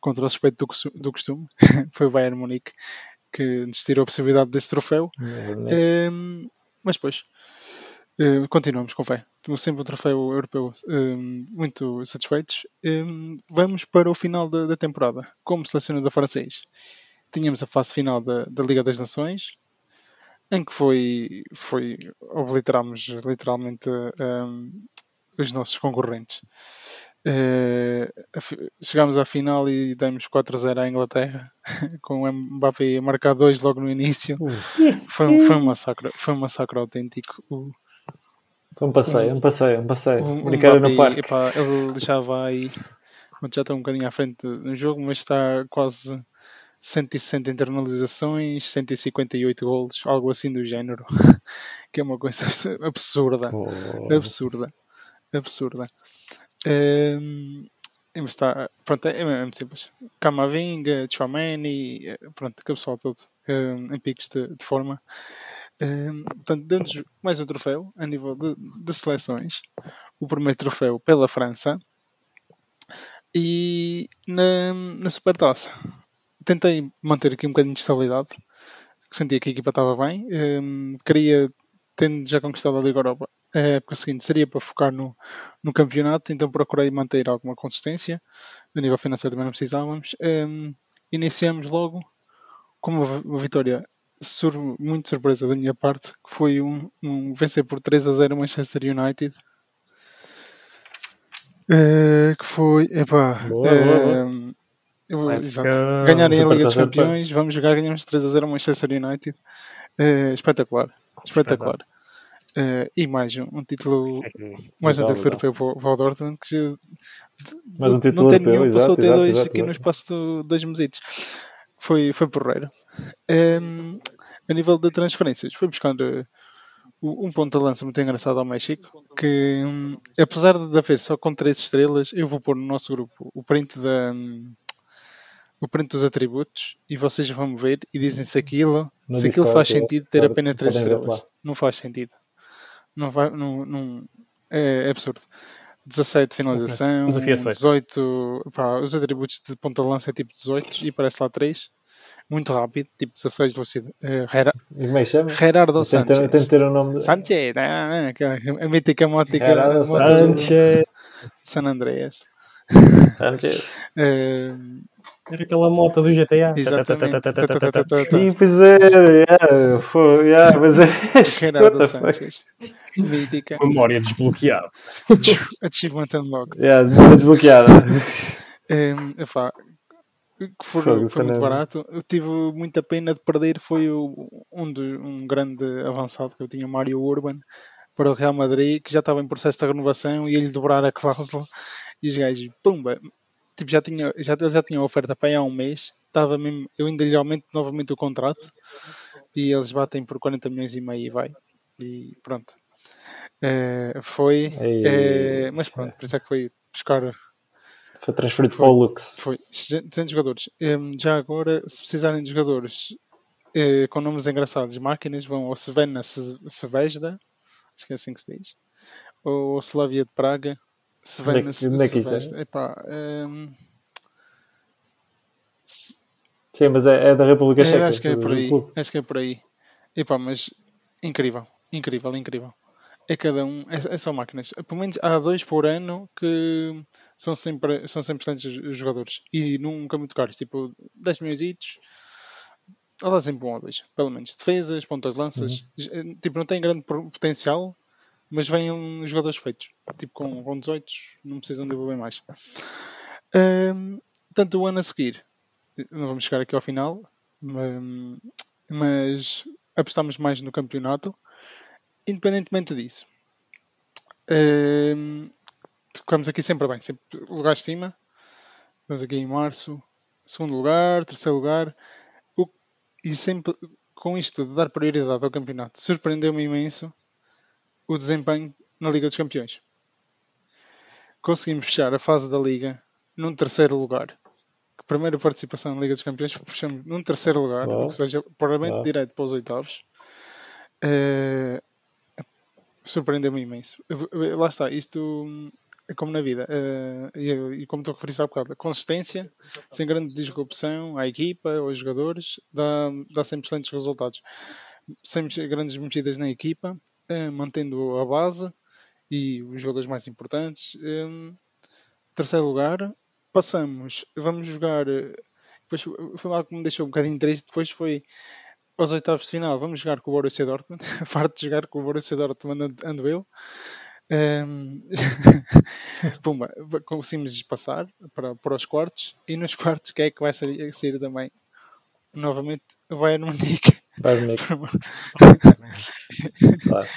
contra o suspeito do, costu- do costume. Foi o Bayern Munique que nos tirou a possibilidade desse troféu. Hum, mas depois eh, continuamos com fé. Temos sempre um troféu europeu hum, muito satisfeitos. Hum, vamos para o final da, da temporada. Como selecionador francês, tínhamos a fase final da, da Liga das Nações, em que foi, foi obliterámos literalmente hum, os nossos concorrentes. Eh, a fi- chegámos à final e demos 4-0 à Inglaterra, com o Mbappé a marcar dois logo no início. Foi, um- foi um massacre, foi um massacre autêntico. Foi um passeio, um passeio, um passeio. o, o Brincadeira no parque. epá, ele já vai, já está um bocadinho à frente no jogo, mas está quase 160 internalizações, 158 golos, algo assim do género, que é uma coisa abs- absurda, Pô. absurda, absurda. Mas está, pronto, é, é muito simples. Camavinga, Chouameni, eh, pronto, aquele pessoal todo ehm, em picos de, de forma. Ehm, portanto, deu-nos mais um troféu a nível de, de seleções. O primeiro troféu pela França. E na, na Supertaça tentei manter aqui um bocadinho de estabilidade. Sentia que a equipa estava bem. Ehm, queria, tendo já conquistado a Liga Europa, a época seguinte seria para focar no, no campeonato, então procurei manter alguma consistência. A nível financeiro também não precisávamos. Ehm, iniciamos logo com uma, vi- uma vitória sur- muito surpresa da minha parte, que foi um, um vencer por 3 a 0 Manchester United. Eh, que foi, epá, Boa, boa, boa. Eu- exato. ganharem a Liga dos. Campeões, vamos jogar, ganhamos 3 a 0 Manchester United. Eh, espetacular, espetacular. Uh, e mais um, um título, mais um título europeu para o- para o Dortmund que já- Mais um título não tem nenhum, passou a ter dois exato, aqui exato. no espaço de dois mesitos. Foi, foi porreiro. Um, a nível de transferências, foi buscar uh, o- um ponto de lança muito engraçado ao México, que hum, apesar de haver só com três estrelas, eu vou pôr no nosso grupo o print da hum, o print dos atributos e vocês vão ver e dizem se aquilo, No se aquilo faz sentido ter apenas três podem ver estrelas. lá. Não faz sentido. Não vai, não, não- é, é absurdo. 17 de finalização, aceito. 18. Pá, os atributos de ponta de lança é tipo 18 e parece lá 3. Muito rápido, tipo 16 de velocidade. Gera- E como é que chama? Gerardo ter- eu Sanchez. tento ter o nome de... Sanchez, ah, aquela- a mítica mótica Gerardo Sanchez. San Andreas. Sanchez. Eh, Era aquela moto do GTA. exatamente. Tá, tá, tá, tá, tá, tá, tá. Tá. Ih, pois é, yeah, foi, yeah, mas é... Fuck? Sanchez. Mítica. Memória desbloqueada. Achievement Unlocked. Yeah, desbloqueada. Um, epá, que for- Fogo, foi muito Sanando. barato. Eu tive muita pena de perder. Foi o- um, de- um grande avançado que eu tinha, Mário Urban, para o Real Madrid, que já estava em processo de renovação e ia-lhe dobrar a cláusula. E os gajos, pumba, tipo, já tinha, já, ele já tinha a oferta para aí há um mês. Estava mesmo, eu ainda lhe aumento novamente o contrato e eles batem por 40 milhões e meio e vai. E pronto. Eh, foi, eh, mas pronto, por isso é que foi buscar Foi transferido para o Lux. foi 200 jogadores. Já agora, se precisarem de jogadores eh, com nomes engraçados, máquinas, vão ao Svena Se- Sevezda, acho que é assim que se diz, ou ao Slavia de Praga. Svena Onde é que- onde é é? Epá, hum, se- Sim, mas é, é da República Checa. acho que é por aí. Acho que é por aí. Epá, mas incrível, incrível, incrível. É cada um, é, só máquinas. Pelo menos há dois por ano que são sempre, são sempre excelentes jogadores e nunca muito caros, tipo 10 milhões. Há lá sempre um ou dois, pelo menos. Defesas, pontas de lanças, Uhum. tipo, não tem grande potencial, mas vêm jogadores feitos. Tipo, com, com 18 não precisam desenvolver mais. Ahm, tanto o ano a seguir, não vamos chegar aqui ao final, mas apostamos mais no campeonato. Independentemente disso, hum, ficamos aqui sempre bem, sempre lugar de cima. Estamos aqui em março, segundo lugar, terceiro lugar, O- e sempre com isto de dar prioridade ao campeonato, surpreendeu-me imenso o desempenho na Liga dos Campeões. Conseguimos fechar a fase da Liga num terceiro lugar. Primeira participação na Liga dos Campeões, fechamos num terceiro lugar, ou seja, provavelmente Uau. direto para os oitavos. Eh, surpreendeu-me imenso. Lá está, isto é como na vida. eh, e, e como estou a referir há bocado, a consistência, sem grande disrupção à equipa, aos jogadores, dá, dá sempre excelentes resultados. Sem grandes mexidas na equipa, mantendo a base e os jogadores mais importantes. Terceiro lugar, passamos, vamos jogar. eh, Depois foi algo que me deixou um bocadinho triste. Depois foi aos oitavos de final. Vamos jogar com o Borussia Dortmund. Farto de jogar com o Borussia Dortmund ando- eu. Pumba, conseguimos passar para, para os quartos. E nos quartos, quem é que vai sair, sair também? Novamente, vai no Munique. Bayern Munique, claro.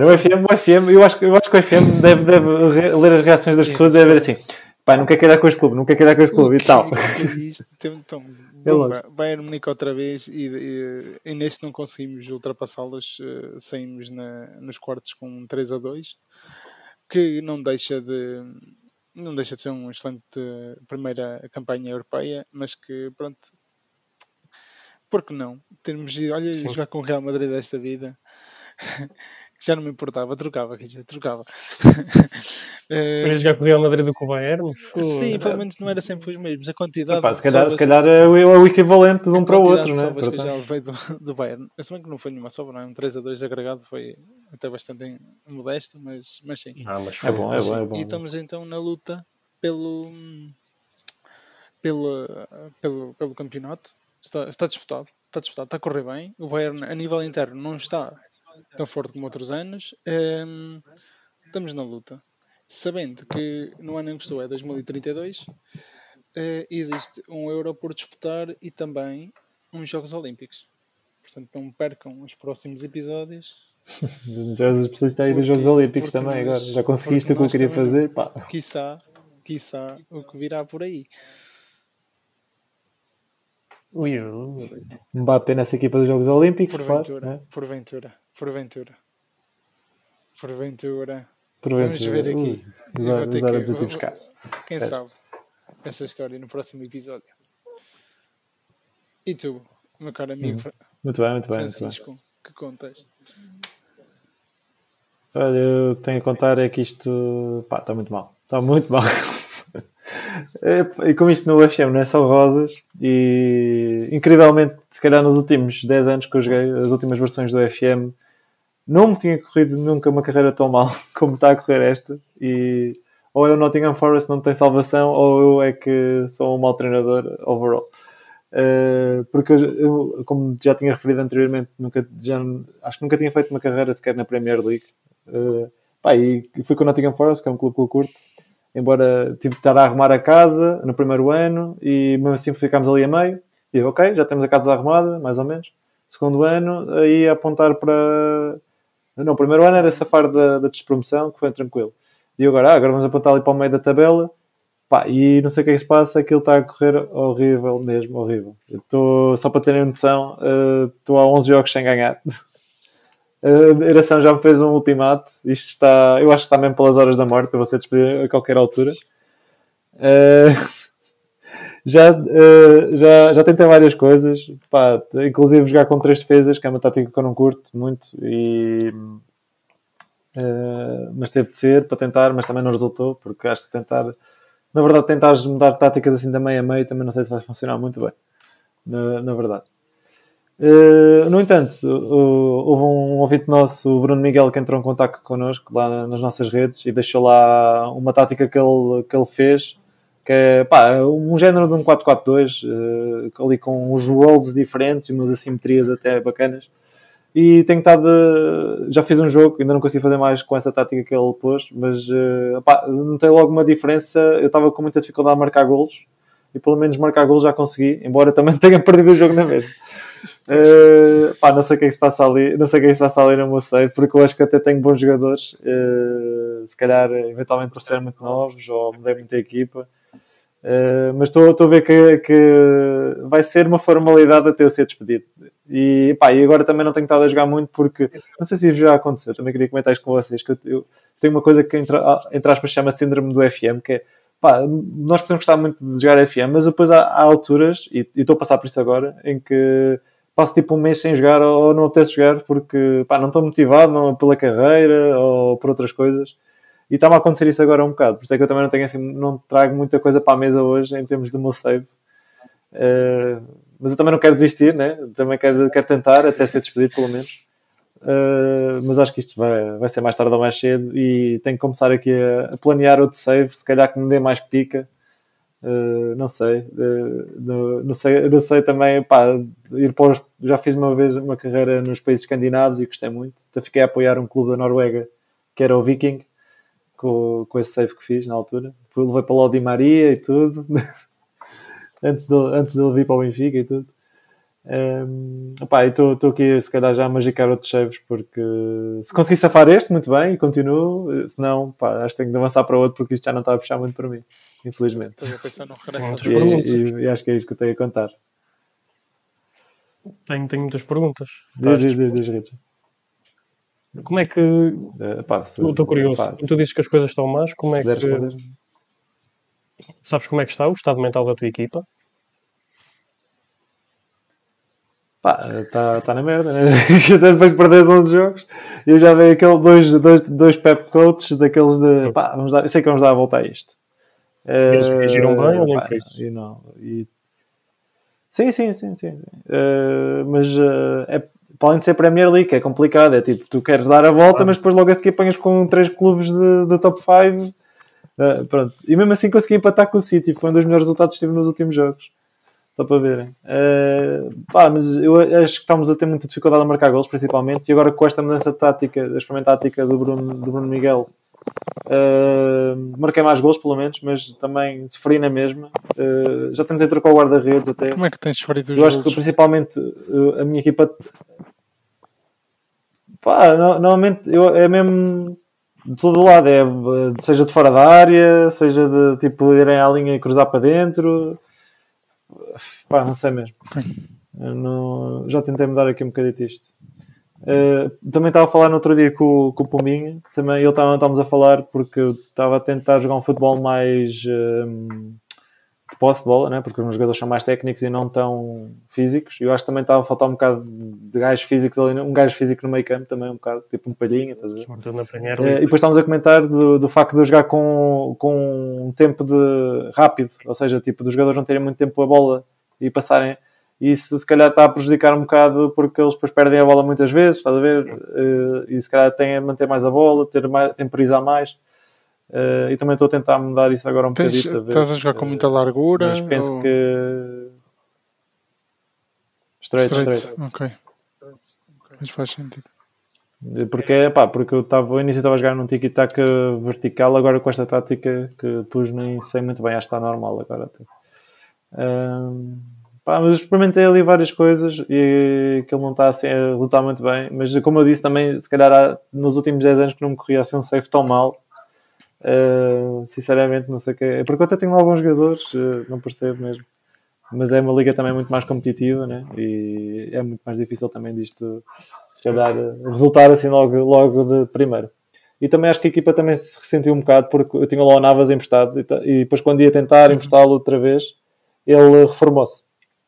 No FM, o FM, eu acho, que- eu acho que o FM deve, deve ler as reações das pessoas e deve ver assim: pá, não quer calhar com este clube, não quer calhar com este clube e tal. O que é isto? Então, É Bayern Munique outra vez e, e, e neste não conseguimos ultrapassá-los, eh, saímos na, nos quartos com um 3 a 2 que não deixa de não deixa de ser uma excelente eh, primeira campanha europeia, mas que pronto por que não? Termos ido, olha, Sim. jogar com o Real Madrid desta vida que já não me importava, trocava, quer dizer, trocava. Eh, Queria jogar com o Real Madrid do que o Bayern? Sim, pelo menos não era sempre os mesmos. A quantidade Epá, se, calhar, sobras- se calhar é o, é o equivalente de um para o outro, de né? sobras que eu já Portanto, levei do, do Bayern. Eu se bem que não foi nenhuma sobra, não é? Um 3 a 2 agregado foi até bastante modesto, mas, mas sim. Ah, mas É bom, é bom, é bom. E estamos então na luta pelo, pelo, pelo, pelo campeonato. Está, está disputado, está disputado, está a correr bem. O Bayern a nível interno não está tão forte como outros anos. Ehm, estamos na luta. Sabendo que no ano em que estou é 2032, eh, existe um Euro por disputar e também uns Jogos Olímpicos. Portanto, não percam os próximos episódios Já especialista aí dos Jogos Olímpicos também nós- agora. Já conseguiste o que eu queria fazer. Pá. Quiçá, quiçá o que virá por aí. Ui, Mbappé nessa equipa dos Jogos Olímpicos, claro. Porventura, né? porventura, porventura. Porventura. Porventura. Vamos ver aqui. Ui, vou ter que- cá. Quem É. sabe essa história no próximo episódio. E tu, meu caro amigo Fra- Muito bem, muito bem. Muito bem. Francisco, que contas? Olha, eu tenho a contar é que isto pá, está muito mal. Está muito mal. É, E como isto no UFM não é só rosas, e incrivelmente, se calhar nos últimos 10 anos que eu joguei, as últimas versões do UFM, não me tinha corrido nunca uma carreira tão mal como está a correr esta. E ou é o Nottingham Forest não tem salvação, ou eu é que sou um mau treinador overall. Uh, porque eu, eu, como já tinha referido anteriormente, nunca, já, acho que nunca tinha feito uma carreira sequer na Premier League. Uh, pá, e fui com o Nottingham Forest, que é um clube que eu curto, embora tive de estar a arrumar a casa no primeiro ano e mesmo assim ficámos ali a meio. E ok, já temos a casa arrumada, mais ou menos. Segundo ano, aí apontar para. Não, o primeiro ano era safar da, da despromoção, que foi tranquilo. E agora, ah, agora vamos apontar ali para o meio da tabela. Pá, e não sei o que é que se passa, aquilo está a correr horrível mesmo, horrível. Eu estou, só para terem noção, estou há 11 jogos sem ganhar. A Eração já me fez um ultimato. Isto está, eu acho que está mesmo pelas horas da morte. Eu vou ser despedido a qualquer altura. Eh, já, eh, já, já tentei várias coisas, pá, inclusive jogar com três defesas, que é uma tática que eu não curto muito. E, eh, mas teve de ser para tentar, mas também não resultou, porque acho que tentar, na verdade, tentares mudar táticas assim da meio a meio também não sei se vai funcionar muito bem, na, na verdade. Uh, no entanto, uh, houve um ouvinte nosso, o Bruno Miguel, que entrou em contato connosco lá nas nossas redes e deixou lá uma tática que ele, que ele fez, que é pá, um género de um 4-4-2, uh, ali com uns rolls diferentes e umas assimetrias até bacanas. E tenho estado. Já fiz um jogo, ainda não consegui fazer mais com essa tática que ele pôs, mas uh, pá, notei logo uma diferença. Eu estava com muita dificuldade a marcar golos e pelo menos marcar golos já consegui, embora também tenha perdido o jogo na mesma. Uh, pá, não sei o que é que se passa ali, não sei o que é que se passa ali no meu save, porque eu acho que até tenho bons jogadores, uh, se calhar eventualmente por serem muito novos ou mudei muita equipa. Uh, mas estou a ver que, que, vai ser uma formalidade até eu ser despedido. E, pá, e agora também não tenho estado a jogar muito porque não sei se isso já aconteceu. Também queria comentar isto com vocês. Que eu, eu tenho uma coisa que, entre, entre aspas, chama síndrome do FM, que é pá, nós podemos gostar muito de jogar FM, mas depois há, há alturas, e estou a passar por isso agora, em que passo tipo um mês sem jogar ou não apetece jogar porque pá, não estou motivado não, pela carreira ou por outras coisas. E está-me a acontecer isso agora um bocado. Por isso é que eu também não tenho assim, não trago muita coisa para a mesa hoje em termos do meu save. Uh, mas eu também não quero desistir, né? Também quero, quero tentar até ser despedido, pelo menos. Uh, mas acho que isto vai, vai ser mais tarde ou mais cedo e tenho que começar aqui a, a planear outro save, se calhar que me dê mais pica. Uh, não sei, uh, não, não sei, não sei também, pá, ir para os, já fiz uma vez uma carreira nos países escandinavos e gostei muito. Então fiquei a apoiar um clube da Noruega que era o Viking, com, com esse save que fiz na altura. Fui, levei para o Di Maria e tudo, antes, de, antes dele vir para o Benfica e tudo. Um, opá, estou aqui se calhar já a magicar outros saves porque se conseguir safar este, muito bem, e continuo, se não, pá, acho que tenho de avançar para outro porque isto já não está a puxar muito para mim, infelizmente. Estou a pensar num regresso Muitas E, e- e acho que é isso que eu tenho a contar. Tenho, tenho muitas perguntas. Diz, diz, diz, diz, Rich. Como é que. Uh, pá, se- Estou curioso. pá, tu dizes que as coisas estão más, como é que. Sabes como é que está o estado mental da tua equipa? Pá, está tá na merda, né? Depois de perder 11 jogos, eu já dei aquele dois, dois, dois pep coaches daqueles de pá, vamos dar, eu sei que vamos dar a volta a isto. Eles Eh, reagiram bem ou nem pá, por isso? E não, e... Sim, sim, sim, sim. Eh, mas eh, é, para além de ser Premier League, é complicado. É tipo, tu queres dar a volta, mas depois logo a seguir apanhas com três clubes de top 5. Eh, pronto. E mesmo assim consegui empatar com o City. Foi um dos melhores resultados que tive nos últimos jogos. Só para verem. Eh, pá, mas eu acho que estamos a ter muita dificuldade a marcar gols, principalmente. E agora com esta mudança tática, da experimento tática do Bruno, do Bruno Miguel, eh, marquei mais gols, pelo menos, mas também sofri na mesma. Eh, já tentei trocar o guarda-redes até. Como é que tens sofrido os Eu acho que principalmente eh, a minha equipa. Pá, no- normalmente eu, é mesmo de todo lado, é, seja de fora da área, seja de tipo irem à linha e cruzar para dentro. Pá, não sei mesmo. Não- já tentei mudar aqui um bocadito isto. Uh, também estava a falar no outro dia com, o- com o Pombinha, também ele estávamos a falar porque eu estava a tentar jogar um futebol mais um, de posse de bola, né? porque os meus jogadores são mais técnicos e não tão físicos. Eu acho que também estava a faltar um bocado de gajos físicos ali, um gajo físico no meio campo também, um bocado, tipo um palhinha, estás a League. e depois estávamos a comentar do, do facto de eu jogar com, com um tempo de rápido, ou seja, tipo, dos jogadores não terem muito tempo a bola e passarem. E isso se calhar está a prejudicar um bocado porque eles depois perdem a bola muitas vezes, estás a ver? Eh, e se calhar têm a manter mais a bola, ter mais, temporizar mais. Eh, e também estou a tentar mudar isso agora um Tens- bocadito. a ver. estás a jogar com muita largura? Mas penso ou- que. Straight, Straight. Ok. Mas faz sentido. Porque, pá, porque eu estava, ao início estava a jogar num tiki-taka vertical, agora com esta tática que pus nem sei muito bem, acho que está normal agora. Ahm, pá, mas experimentei ali várias coisas e aquilo não está assim a resultar muito bem, mas como eu disse também, se calhar há, nos últimos 10 anos que não me corria assim um safe tão mal. Ah, sinceramente, não sei o que. Porque até tenho lá alguns jogadores, ah, não percebo mesmo. Mas é uma liga também muito mais competitiva, né? E é muito mais difícil também disto, se calhar, resultar assim logo, logo de primeiro. E também acho que a equipa também se ressentiu um bocado porque eu tinha lá o Navas emprestado e, e depois quando ia tentar emprestá-lo outra vez, ele reformou-se.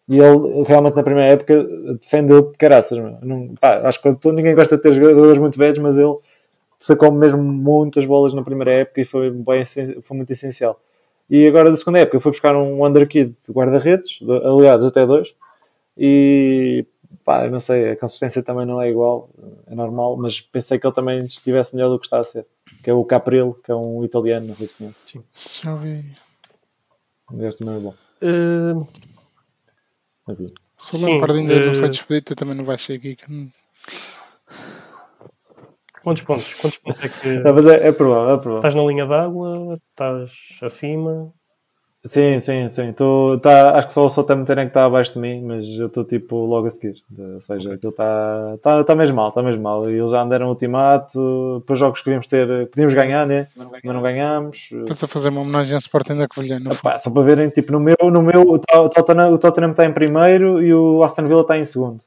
E ele realmente na primeira época defendeu de caraças. Não, pá, acho que ninguém gosta de ter jogadores muito velhos, mas ele sacou mesmo muitas bolas na primeira época e foi, bem, foi muito essencial. E agora da segunda época eu fui buscar um underkid de guarda-redes, de- aliás até dois, e pá, eu não sei, a consistência também não é igual, é normal, mas pensei que ele também estivesse melhor do que está a ser, que é o Caprile, que é um italiano, não sei se conhece. Já ouvi. Este também é bom. Eh, Enfim. Se o Sim, Lampard ainda não eh, foi despedido, eu também não vais ser aqui. Não- quantos pontos? Quantos pontos é que. Não, mas é, é provável, é provável. Estás na linha d'água? Estás acima? Sim, sim, sim. Tô, tá, acho que só o Southampton é que está abaixo de mim, mas eu estou tipo logo a seguir. Ou seja, aquilo está tá, tá mesmo mal, está mesmo mal. E eles já andaram ultimato, para jogos que devíamos ter, podíamos ganhar, né? Mas não ganhámos. Estás a fazer uma homenagem ao Sporting da Covilhã, no fundo. Pá, só para verem, tipo, no meu, no meu Tottenham, o Tottenham está em primeiro e o Aston Villa está em segundo.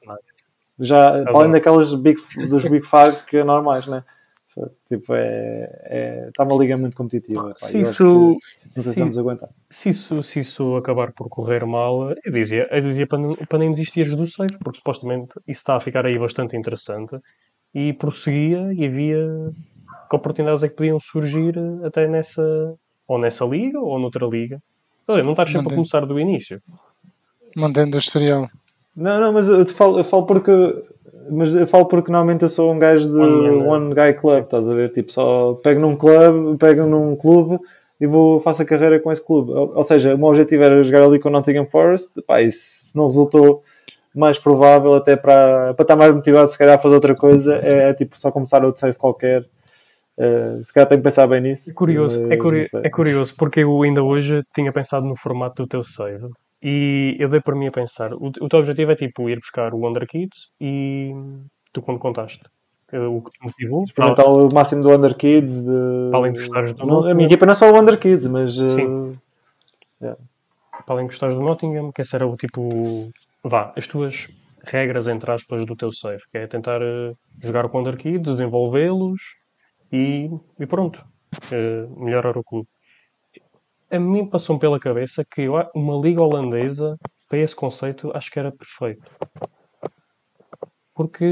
Já, para além bom. daquelas big, dos Big Five que é normais, né? Tipo, é, é, está uma liga muito competitiva. pá, Se isso, que se vamos aguentar. se, isso, se isso acabar por correr mal, eu dizia, eu dizia para, para nem desistir do save, porque supostamente isso está a ficar aí bastante interessante e prosseguia e havia que oportunidades é que podiam surgir até nessa ou nessa liga ou noutra liga. Não estás sempre a Mantém. começar do início. Mantendo o historial. Não, não, mas eu falo, eu falo porque. Mas eu falo porque normalmente eu sou um gajo de One guy club, estás a ver? Tipo, só pego num clube, pego num clube e vou, faço a carreira com esse clube. Ou, ou seja, o meu objetivo era jogar ali com o Nottingham Forest, pá, e se não resultou mais provável, até para, para estar mais motivado, se calhar a fazer outra coisa, é, é tipo só começar outro save qualquer. Eh, se calhar tenho que pensar bem nisso. É curioso, é, é curioso, porque eu ainda hoje tinha pensado no formato do teu save e eu dei para mim a pensar. O, o teu objetivo é tipo ir buscar o Wonder Kids e tu quando contaste eh, o que te motivou. Experimentar o máximo do Under Kids. De... Para além de gostares do Não, A Nottingham. minha equipa não é só o Under Kids, mas. eh, Sim. para além de gostares do Nottingham, que esse era o tipo, vá, as tuas regras, entre aspas, do teu save, que é tentar eh, jogar com Under Kids, desenvolvê-los e, e pronto, eh, melhorar o clube. A mim passou pela cabeça que uma liga holandesa, para esse conceito, acho que era perfeito. Porque,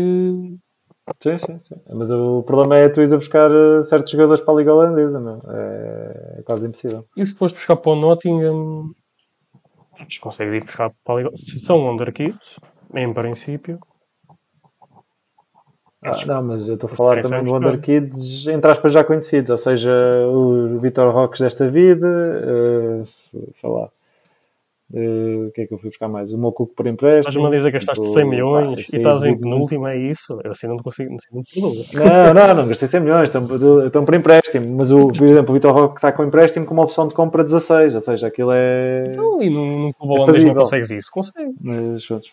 Sim, sim, sim. Mas o problema é tu ires a buscar eh, certos jogadores para a Liga Holandesa, não? É, é quase impossível. e os foste buscar para o Nottingham, eles conseguem ir buscar para a liga, se são Under Kids, em princípio, Ah, não, mas eu estou a falar também é a do. Under Kids, entre aspas, já conhecidos, ou seja, o Vitor Roques desta vida, eh, sei lá. eh, O que é que eu fui buscar mais? O Mocuco por empréstimo. Estás-me a dizer que gastaste tipo, 100 pá, milhões e estás em penúltimo, é isso? Eu assim não consigo, não não. Não, não, não gastei 100 milhões, estão, estão por empréstimo. Mas, o, por exemplo, o Vitor Roque está com empréstimo com uma opção de compra 16, ou seja, aquilo é. Então, e num, clube É holandês não consegues isso? Consegue. Mas, pronto.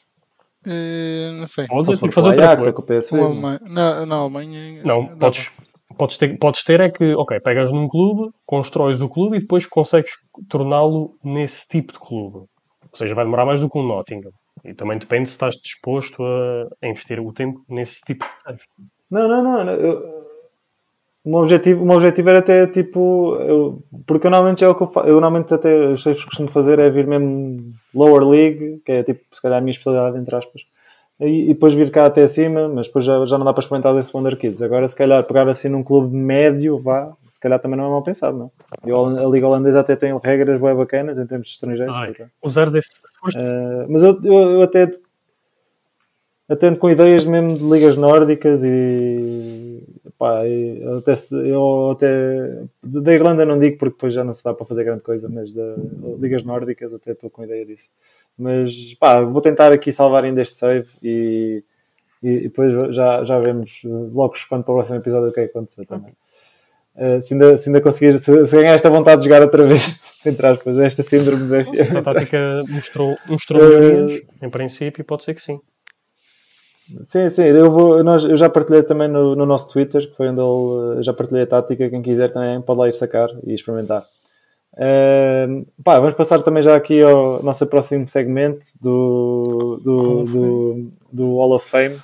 Uh, não sei. Podes se for fazer outra Ajax coisa. ou não? Alemanha, na, na Alemanha. Não, dá podes, podes, ter, podes ter é que, ok, pegas num clube, constróis o clube e depois consegues torná-lo nesse tipo de clube. Ou seja, vai demorar mais do que um Nottingham. E também depende se estás disposto a, a investir o tempo nesse tipo de. Não, não, não. não, eu- o, meu objetivo, o meu objetivo era até tipo. eu- porque eu normalmente é o que eu faço. Eu normalmente até os saves que costumo fazer é vir mesmo lower league, que é tipo, se calhar a minha especialidade, entre aspas. E, e depois vir cá até acima, mas depois já, já não dá para experimentar desse Wonder Kids. Agora, se calhar, pegar assim num clube médio, vá, se calhar também não é mal pensado, não? E a Liga Holandesa até tem regras bem bacanas em termos de estrangeiros. Ai, portanto. usares esse. Uh, mas eu, eu, eu até atendo com ideias mesmo de ligas nórdicas e pá, eu até, eu até da Irlanda não digo porque depois já não se dá para fazer grande coisa, mas da ligas nórdicas até estou com ideia disso. Mas pá, vou tentar aqui salvar ainda este save e, e depois já, já vemos logo quando para o próximo episódio o que é que aconteceu também. Uh, se, ainda, se ainda conseguir, se, se ganhar esta vontade de jogar outra vez, entre aspas, esta síndrome do essa tática mostrou, mostrou Eh, melhorias, em princípio, pode ser que sim. Sim, sim, eu, vou, nós, eu já partilhei também no, no nosso Twitter, que foi onde ele, já partilhei a tática, quem quiser também pode lá ir sacar e experimentar. Eh, pá, vamos passar também já aqui ao nosso próximo segmento do, do, do, do Hall of Fame.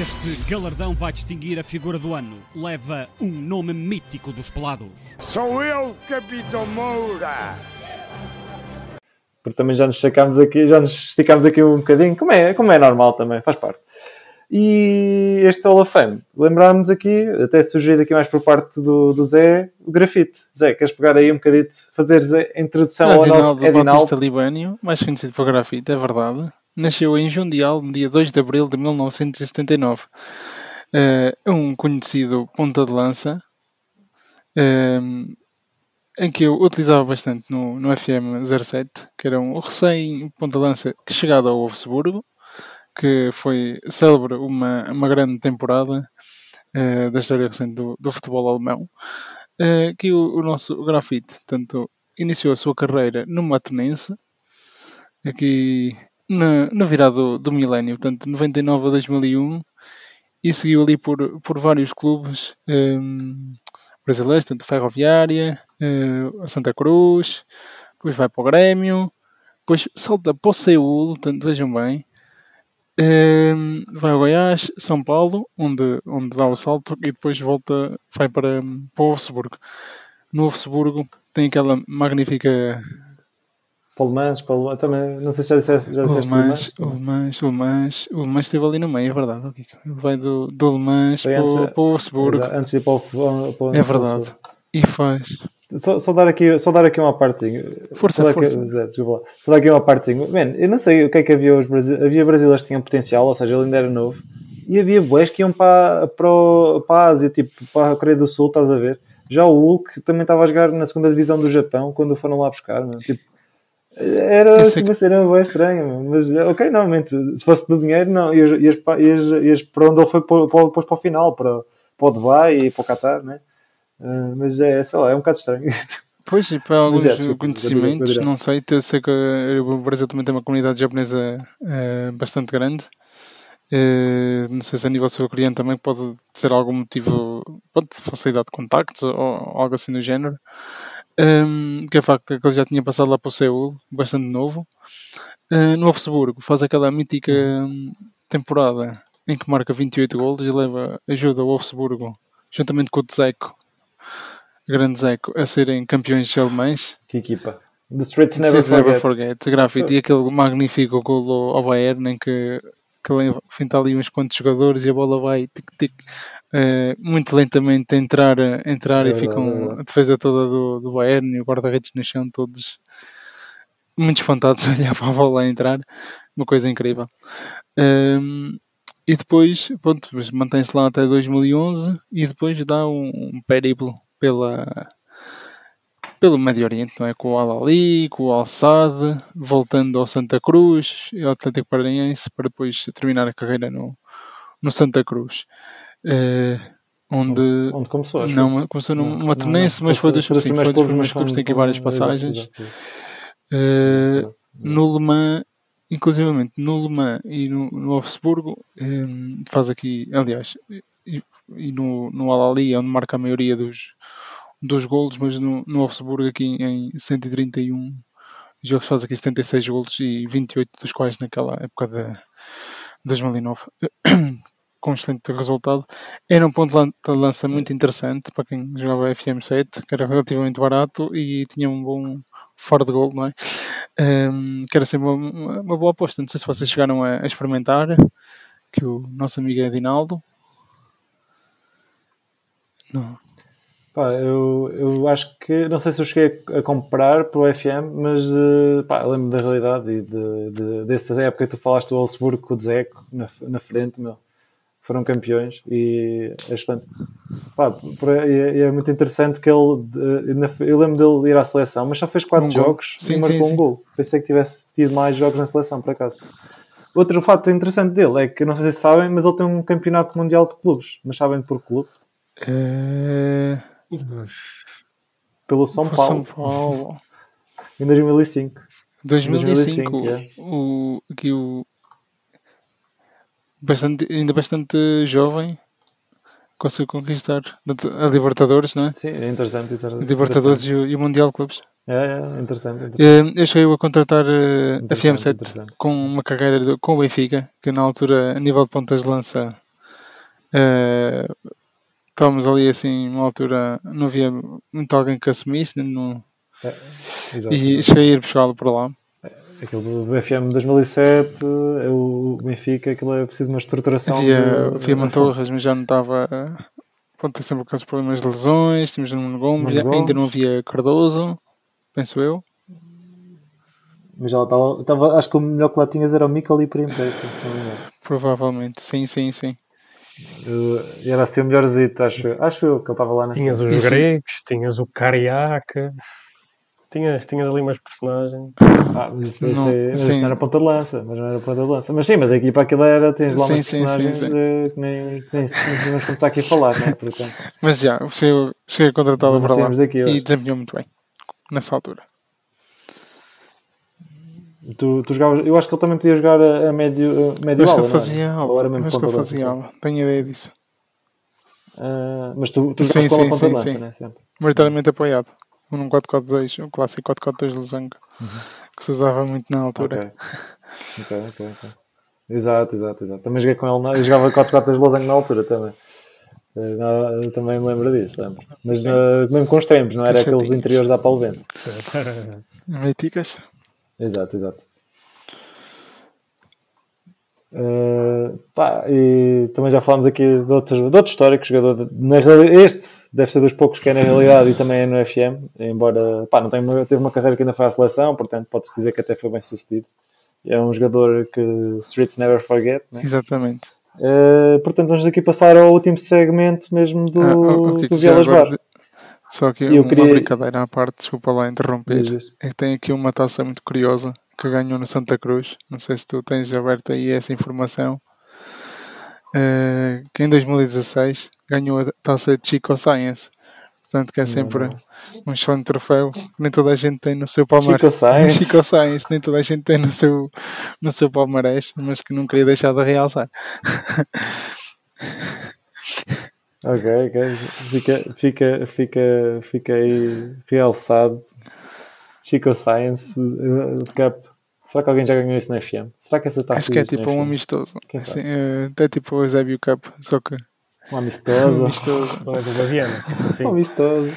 Este galardão vai distinguir a figura do ano. Leva um nome mítico dos pelados. Sou eu, Capitão Moura! Porque também já nos sacámos aqui, já nos esticámos aqui um bocadinho, como é, como é normal também, faz parte. E este Hall of Fame, lembrámos aqui, até sugerido aqui mais por parte do, do Zé, o grafite. Zé, queres pegar aí um bocadito, fazer a introdução ao nosso Adinaldo Edinaldo? Batista Libânio, mais conhecido por grafite, é verdade. Nasceu em Jundial, no dia 2 de abril de 1979. É um conhecido ponta de lança, eh, em que eu utilizava bastante no, no FM 07, que era um recém ponta de lança que chegado ao Wolfsburgo, que foi célebre uma, uma grande temporada eh, da história recente do, do futebol alemão. Eh, que o, o nosso grafite, tanto iniciou a sua carreira no Matonense, aqui na, na virada do, do milénio, portanto, 99 a 2001, e seguiu ali por, por vários clubes ehm, brasileiros, tanto Ferroviária, eh, a Santa Cruz, depois vai para o Grêmio, depois salta para o Seul, portanto, vejam bem, ehm, vai ao Goiás, São Paulo, onde, onde dá o salto, e depois volta, vai para, para o Wolfsburgo. No Wolfsburgo tem aquela magnífica Paulo Mans, Paulo também, não sei se já disseste, já O disseste Le Mans, o Mans, o Mans, o Mans esteve ali no meio, é verdade. Ele vai do, do Le Mans para, antes- o- para o Wolfsburgo. Exato, Antes de ir para o, para o- É para o verdade. E faz. Só, só, dar aqui, só dar aqui uma partezinha. Força, só dar aqui, força. Zé, desculpa lá. Só dar aqui uma partezinha. Man, eu não sei o que é que havia os brasileiros. Havia brasileiros que tinham potencial, ou seja, ele ainda era novo. E havia boés que iam para, para, o- para a Ásia, tipo para a Coreia do Sul, estás a ver? Já o Hulk também estava a jogar na segunda divisão do Japão quando o foram lá buscar. Meu. Tipo, era assim, é uma cena bem estranha, mas ok, normalmente, se fosse do dinheiro, não, ias, ias, ias, ias para onde ele foi para, para, depois para o final, para, para o Dubai e para o Qatar, né? Ah, mas é, sei lá, é um bocado estranho. Pois, e para alguns é, desculpa, conhecimentos, não sei, eu sei que o Brasil também tem uma comunidade japonesa eh, bastante grande. Eh, não sei se a nível sul-coreano também pode ser algum motivo, pode facilidade de contactos ou algo assim do género. Um, que é facto que ele já tinha passado lá para o Seul, bastante novo. Uh, no Wolfsburgo faz aquela mítica hum, temporada em que marca 28 golos e leva, ajuda o Wolfsburgo, juntamente com o Zeco, o grande Zeco, a serem campeões alemães. que equipa. The Streets Never Never, never Forget. forget. Grafite. E aquele magnífico gol ao- ao Bayern em que, que ele finta ali uns quantos jogadores e a bola vai tic-tic eh, muito lentamente entrar, entrar É e ficam a defesa toda do, do Bayern e o guarda-redes no chão, todos muito espantados a olhar para a bola a entrar. Uma coisa incrível. Ehm, e depois, pronto, mantém-se lá até 2011 e depois dá um, um periplo pela, pelo Médio Oriente, não é? Com o Al-Ali, com o Al-Sadd, voltando ao Santa Cruz e ao Atlético Paranaense para depois terminar a carreira no, no Santa Cruz. Eh, onde Onde começou, acho não começou Não, Matonense, não, não. mas foi dos, dos sim, foi dos primeiros mas clubes, tem aqui várias exato, passagens. exato. Eh, no Le Mans, inclusivamente no Le Mans e no, no Wolfsburgo, hum, faz aqui, aliás, e, e no, no Al-Ali, onde marca a maioria dos, dos golos, mas no, no Wolfsburgo aqui em 131 jogos faz aqui 76 golos e 28 dos quais naquela época de 2009 com um excelente resultado. Era um ponto de lança muito interessante para quem jogava FM7, que era relativamente barato e tinha um bom fora de gol, não é? Um, que era sempre uma, uma, boa aposta. Não sei se vocês chegaram a, a experimentar, que o nosso amigo é Dinaldo. Não. Pá, eu, eu acho que, não sei se eu cheguei a comprar para o FM, mas uh, pá, lembro da realidade e de, de, dessa época que tu falaste do Wolfsburgo com o Zeco na, na frente, meu foram campeões e é excelente. Pá, é, é, muito interessante que ele, eu lembro dele ir à seleção, mas só fez 4 um jogos sim, e marcou sim, um gol. Pensei que tivesse tido mais jogos na seleção, por acaso. Outro fato interessante dele é que, não sei se sabem, mas ele tem um campeonato mundial de clubes. Mas sabem por clube? É... Pelo São Paulo. São Paulo. em 2005. 2005, 2005 é. o, aqui o, bastante, ainda bastante jovem, conseguiu conquistar a Libertadores, não é? Sim, é interessante. Libertadores interessante. E, o, Mundial de Clubes. É, é interessante. interessante. Eu cheguei a contratar uh, a FM7 com uma carreira de, com o Benfica, que na altura, a nível de pontas de lança, uh, estávamos ali assim, uma altura, não havia muito alguém que assumisse, não, é, e cheguei a ir buscá-lo para lá aquilo do FM 2007, o Benfica, aquilo é preciso uma estruturação. Havia, havia Mantorras, mas já não estava. Pronto, tem sempre aqueles problemas de lesões. Tínhamos Nuno Gomes, ainda não havia Cardoso, penso eu. Mas ela estava, estava. Acho que o melhor que lá tinhas era o Mikoli por empréstimo, se não me engano. Provavelmente, sim, sim, sim. E era assim o melhorzito, acho eu. Acho eu que ele estava lá nessa. Tinhas os gregos, tinhas o Cariaca. Tinhas, tinhas ali umas personagens. Ah, mas isso, não, é, isso era ponta de lança, mas não era ponta de lança. Mas sim, mas a equipa aquilo era, tens lá sim, umas sim, personagens sim, sim, que nem, nem, nem vamos começar aqui a falar, né? Portanto, mas já, cheguei, cheguei contratado para lá daqui, e desempenhou muito bem nessa altura. Tu, tu jogavas, eu acho que ele também podia jogar a, a médio, a médio acho aula. Que ele fazia aula. Ou era mesmo acho que ele fazia aula, tenho ideia disso. Uh, mas tu, tu sim, com a ponta de lança, né? Sempre. Maioritariamente apoiado num 442, um clássico 442 Losango, uhum. que se usava muito na altura. Ok, ok, ok. Exato, exato, exato. Também joguei com ele, eu jogava 442 Losango na altura também. Eh, eu também me lembro disso, lembro. Mas uh, mesmo com os tempos, não era aqueles interiores à Paulo. Míticas. Exato, exato. Uh, pá, e também já falámos aqui de outros, de outro histórico jogador. Na, este deve ser dos poucos que é na realidade e também é no FM, embora pá, não tem uma, teve uma carreira que ainda foi à seleção, portanto pode-se dizer que até foi bem sucedido. É um jogador que Streets Never Forget. Né? Exatamente. Uh, portanto, vamos aqui passar ao último segmento mesmo do, ah, okay, do Vielas Bar. Só que uma queria... brincadeira à parte, desculpa lá interromper. É que tem aqui uma taça muito curiosa que ganhou no Santa Cruz. Não sei se tu tens aberto aí essa informação. Uh, que em 2016 ganhou a taça de Chico Science. Portanto, que é sempre um excelente troféu que nem toda a gente tem no seu palmarés. Chico Science. Chico Science, nem toda a gente tem no seu, no seu palmarés, mas que não queria deixar de realçar. ok, ok. Fica, fica, fica, fica aí realçado. Chico Science Cup. Será que alguém já ganhou isso na FM? Será que essa está Acho que é tipo um amistoso. Quem sabe? Sim, é, até tipo o Eusébio Cup, só que. Um amistoso. um amistoso. É do Baviana. Assim. Um amistoso.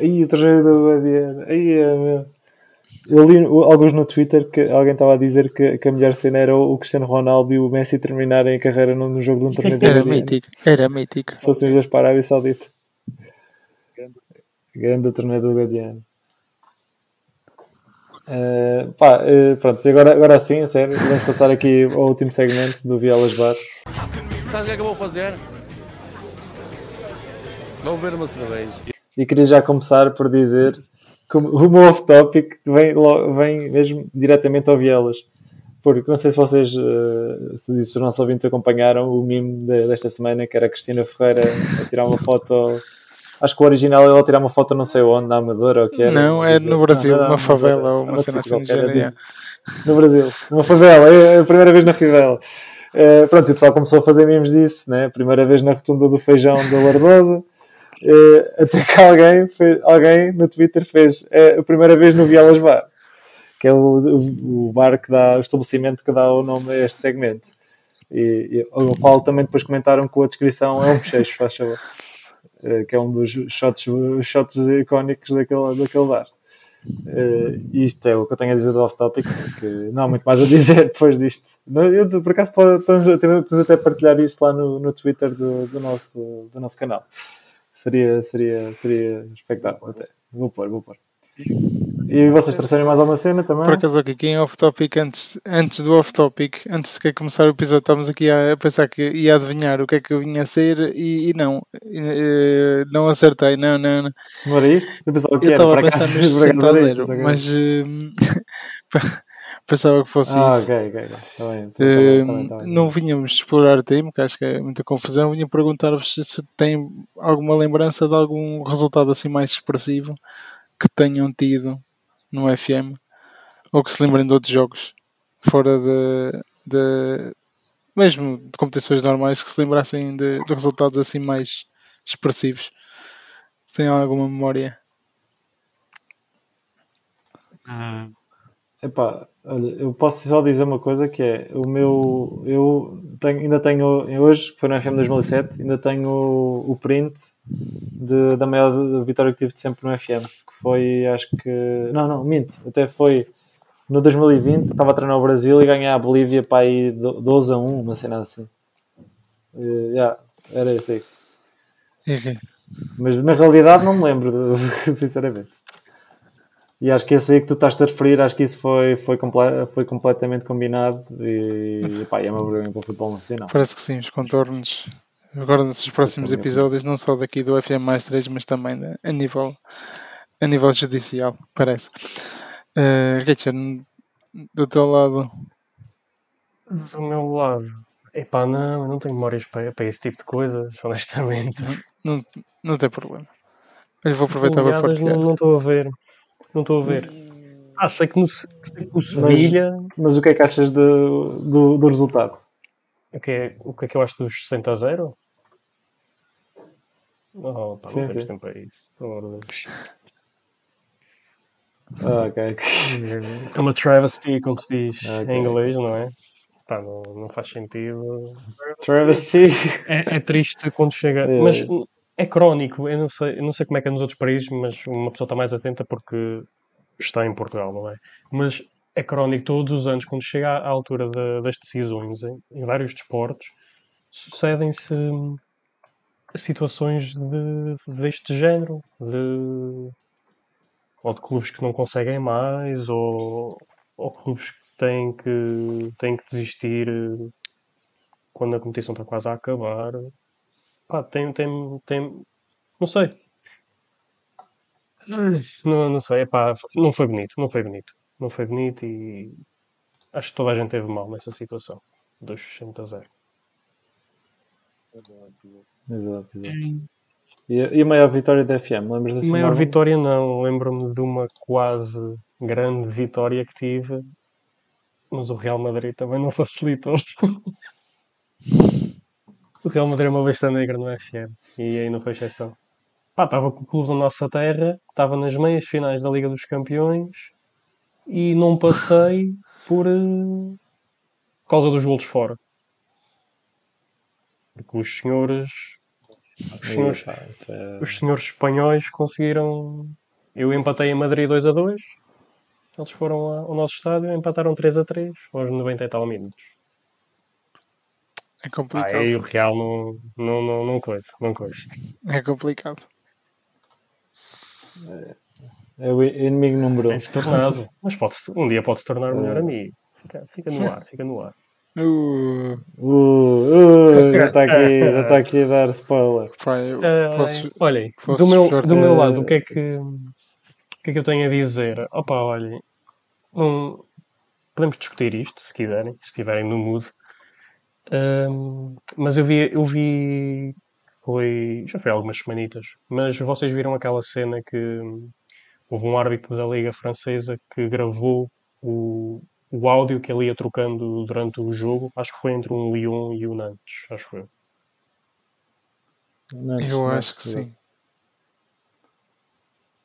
Aí o trajeto do Baviana. Aí é meu. Eu li alguns no Twitter que alguém estava a dizer que, que a melhor cena era o Cristiano Ronaldo e o Messi terminarem a carreira no, no jogo de um torneio Era mítico, era mítico. Se fossem os dois para a Arábia Saudita. Grande torneio do Guadiana. Uh, pá, uh, pronto, agora, agora sim, a sério, vamos passar aqui ao último segmento do Vielas Bar. Sabe o que é que eu vou fazer? Vou beber uma cerveja. E queria já começar por dizer que o meu off-topic vem, vem mesmo diretamente ao Vielas. Porque não sei se vocês, uh, se os nossos ouvintes acompanharam o meme de, desta semana, que era a Cristina Ferreira a tirar uma foto Acho que o original é ele a tirar uma foto não sei onde, na Amadora ou o que era. Não, é Dizer- no Brasil, não, uma favela ou uma cena assim No Brasil, uma favela, é a primeira vez na favela. Eh, pronto, e o pessoal começou a fazer memes disso, né? Primeira vez na rotunda do feijão da Lardosa. Eh, até que alguém, fez, alguém no Twitter fez eh, a primeira vez no Vielas Bar, que é o, o, o bar que dá, o estabelecimento que dá o nome a este segmento. E, e o qual também depois comentaram que a descrição é um bochecho, faz favor. Eh, que é um dos shots, shots icónicos daquele, daquele bar. E isto é o que eu tenho a dizer do off-topic, que não há muito mais a dizer depois disto. Eu, por acaso, pode- podemos, podemos até partilhar isso lá no, no Twitter do, do, nosso, do nosso canal. Seria, seria, seria espectáculo até. Vou pôr, vou pôr. E vocês trouxeram mais alguma cena também? Por acaso, aqui em off-topic, antes, antes do off-topic, antes de começar o episódio, estávamos aqui a pensar que ia adivinhar o que é que eu vinha a ser e, e não, Eh, não acertei, não, não, não. Não era isto? Eu pensava que Eu estava a pensar nos por 60 acaso a era 0, isto, ok. mas eh, pensava que fosse Ah, isso. ok, ok, ok. Está bem. tá bem, tá bem, tá bem. não vinhamos explorar o tema, que acho que é muita confusão. Vinha perguntar-vos se, têm alguma lembrança de algum resultado assim mais expressivo que tenham tido no FM ou que se lembrem de outros jogos fora de, de mesmo de competições normais que se lembrassem de, de resultados assim mais expressivos. Se têm alguma memória. Epá, olha, eu posso só dizer uma coisa que é o meu. Eu tenho, ainda tenho, hoje, que foi no FM 2007, ainda tenho o, o print de- da maior vitória que tive sempre no FM, foi, acho que. Não, não, minto, até foi no 2020, estava a treinar o Brasil e ganhei a Bolívia para aí do- 12 a 1, uma cena assim. Eh, yeah, era esse aí. E- Mas na realidade não me lembro, sinceramente. E acho que esse aí que tu estás a referir, acho que isso foi, foi, comple- foi completamente combinado e pá, é uma vergonha para o futebol nacional. Parece que sim, os contornos. Agora nesses próximos sim. episódios, não só daqui do FM mais 3, mas também a nível, a nível judicial, parece. Eh, Richard, do teu lado, Do meu lado, epá, não, eu não tenho memórias para, para esse tipo de coisas, honestamente. não, não tem problema. Eu vou aproveitar para partilhar. não estou a ver. Não estou a ver. Ah, sei que no, sei que o Sevilha. Mas o que é que achas de- do, do resultado? O que, é, o que é que eu acho dos 60 a 0? Oh, pá, Sim, não temos sim. tempo para isso. Pelo amor de Deus. Ah, ok. É uma travesty, como se diz Ok. em inglês, não é? Pá, não, não faz sentido. Travesty. É, é triste quando chega. É. Mas é crónico. Eu não, sei, eu não sei como é que é nos outros países, mas uma pessoa está mais atenta porque está em Portugal, não é? Mas é crónico todos os anos, quando chega à altura da- das decisões em, em vários desportos, sucedem-se hum, situações de, deste género. De, ou de clubes que não conseguem mais, ou, ou clubes que têm que, têm que desistir eh, quando a competição está quase a acabar. Pá, tem, tem, tem. Não sei. Não, não sei, epá, não foi bonito, não foi bonito. Não foi bonito e acho que toda a gente teve mal nessa situação. Dos 60 a 0. Exato, exato. E, a- e a maior vitória da FM? Lembras dessa Maior nova? vitória não, lembro-me de uma quase grande vitória que tive, mas o Real Madrid também não facilitou. o Real Madrid é uma besta negra no FM e aí não foi exceção. Pá, estava com o clube da nossa terra, estava nas meias finais da Liga dos Campeões e não passei por, eh, por causa dos golos fora. Porque os senhores os senhores isso é- os senhores espanhóis conseguiram. Eu empatei em Madrid 2 a 2. Eles foram lá ao nosso estádio e empataram 3 a 3 aos 90 e tal minutos. É Ah, complicado. aí o Real não, não, não, não coisa, não coisa. É complicado. É o inimigo número um. Tem-se tornado. Mas pode um dia pode se tornar o melhor É. amigo. Fica, fica no ar, fica no ar. Uh, Uh, uh, já está aqui, já está aqui a dar spoiler. eu Ah, posso- olhem, do meu, do meu lado, o que é que, o que é que eu tenho a dizer? Opa, olhem, não- podemos discutir isto, se quiserem, se estiverem no mood. Ahm, mas eu vi, eu vi foi. Já foi há algumas semanitas. Mas vocês viram aquela cena que hum, houve um árbitro da Liga Francesa que gravou o, o áudio que ele ia trocando durante o jogo. Acho que foi entre um Lyon e o Nantes, acho eu. Nantes, Eu Nantes, acho que sim.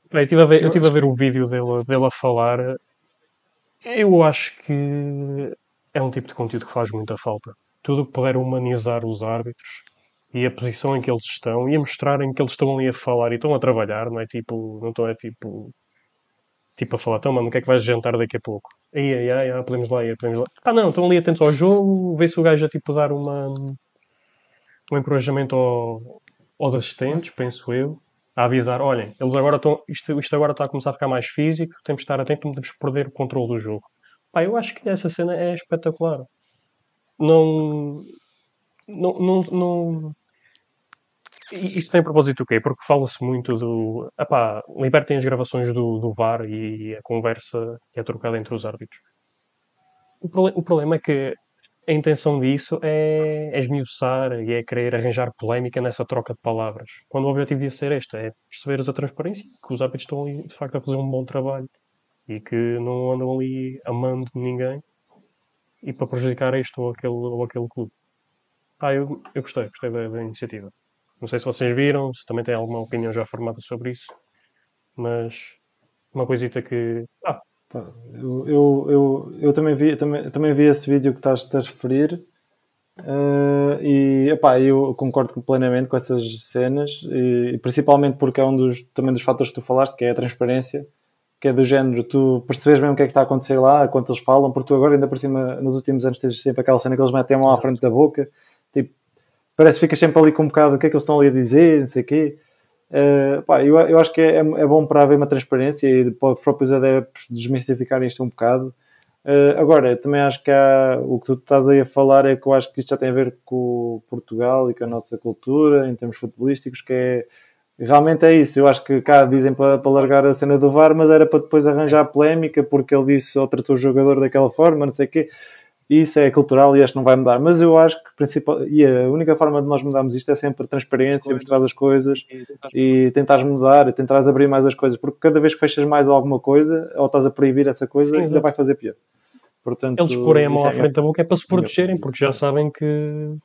Bem, eu estive a ver, eu estive a ver o vídeo dele, dele a falar. Eu acho que é um tipo de conteúdo que faz muita falta. Tudo o que puder humanizar os árbitros e a posição em que eles estão e a mostrarem que eles estão ali a falar e estão a trabalhar, não é tipo, não estão é tipo, tipo a falar, então mano, o que é que vais jantar daqui a pouco? Aí, aí, aí, podemos lá, podemos lá. Ah não, estão ali atentos ao jogo, vê se o gajo a tipo dar uma, um encorajamento ao- aos assistentes, penso eu, a avisar, olhem, eles agora estão, isto, isto agora está a começar a ficar mais físico, temos de estar atentos, não podemos perder o controle do jogo. Pá, eu acho que essa cena é espetacular. Não, não, não, não... Isto tem propósito o quê? Porque fala-se muito do. Epá, libertem as gravações do, do VAR e a conversa que é trocada entre os árbitros. O, o problema é que a intenção disso é, é esmiuçar e é querer arranjar polémica nessa troca de palavras. Quando o objetivo devia ser este, é perceberes a transparência, que os árbitros estão ali de facto a fazer um bom trabalho e que não andam ali amando ninguém e para prejudicar este ou aquele, ou aquele clube. Ah, eu, eu gostei, gostei da, da iniciativa. Não sei se vocês viram, se também têm alguma opinião já formada sobre isso, mas uma coisita que. Ah, Eu, eu, eu, eu também, vi, também, também vi esse vídeo que estás a referir eh, e epá, eu concordo plenamente com essas cenas e, e principalmente porque é um dos, também dos fatores que tu falaste, que é a transparência, que é do género, tu percebes mesmo o que é que está a acontecer lá, quanto eles falam, porque tu agora ainda por cima, nos últimos anos tens sempre aquela cena que eles metem a mão à frente da boca, tipo, parece que ficas sempre ali com um bocado o que é que eles estão ali a dizer, não sei o quê. Uh, pá, eu, eu acho que é, é bom para haver uma transparência e para os próprios adeptos desmistificarem isto um bocado. Uh, agora, também acho que há, o que tu estás aí a falar é que eu acho que isto já tem a ver com Portugal e com a nossa cultura em termos futebolísticos, que é realmente é isso. Eu acho que cá dizem para, para largar a cena do VAR, mas era para depois arranjar polémica porque ele disse ou tratou o jogador daquela forma, não sei o quê. Isso é cultural e acho que não vai mudar. Mas eu acho que principal, e a única forma de nós mudarmos isto é sempre transparência, mostrar as coisas e tentares mudar, tentares abrir mais as coisas, porque cada vez que fechas mais alguma coisa ou estás a proibir essa coisa, Sim, ainda vai fazer pior. Portanto, eles porem a mão à é- frente da boca é para se protegerem, porque já sabem que,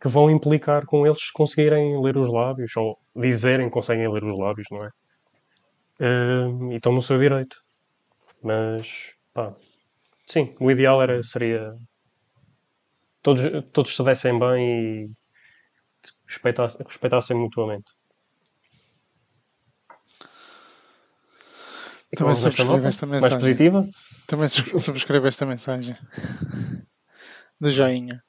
que vão implicar com eles se conseguirem ler os lábios, ou dizerem que conseguem ler os lábios, não é? Hum, e estão no seu direito. Mas, pá, sim, o ideal era, seria todos, todos se dessem bem e respeitassem, respeitassem mutuamente. Também esta subscrevo esta Mais mensagem. positiva? Também subscrevo esta mensagem. Do joinha.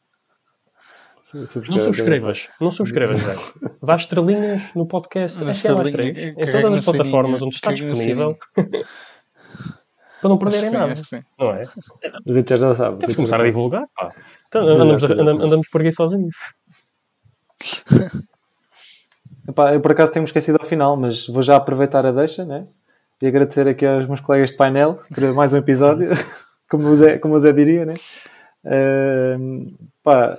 Não subscrevas, não subscrevas, velho. Dá estrelinhas no podcast mais estrelinha, 3, em todas as plataformas sininho, onde está disponível, para não perderem sim, nada, acho que sim. não é? O Richard já sabe. Temos que começar a divulgar, pá. Então, andamos, Exato, andamos, andamos preguiçosos nisso. Epá, eu por acaso tenho esquecido ao final, mas vou já aproveitar a deixa, né? E agradecer aqui aos meus colegas de painel por mais um episódio, como o Zé, como o Zé diria, né? Ahm, pá,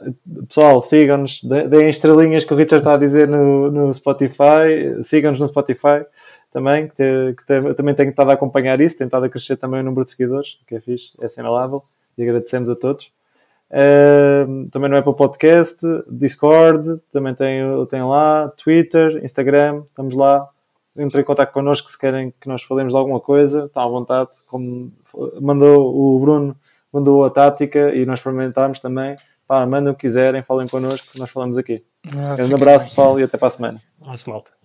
pessoal, sigam-nos, de- deem estrelinhas que o Richard está a dizer no, no Spotify, sigam-nos no Spotify também, que, te- que te- também tenho estado a acompanhar isso, tem estado a crescer também o número de seguidores, que é fixe, é assinalável, e agradecemos a todos. Uh, também no Apple Podcast, Discord, também tenho, tenho lá, Twitter, Instagram, estamos lá. Entrem em contato connosco se querem que nós falemos de alguma coisa, estão à vontade. Como mandou o Bruno, mandou a tática e nós experimentámos também. Pá, mandem o que quiserem, falem connosco, nós falamos aqui. Um abraço, Um fiquem abraço pessoal e até para a semana. Nossa, malta.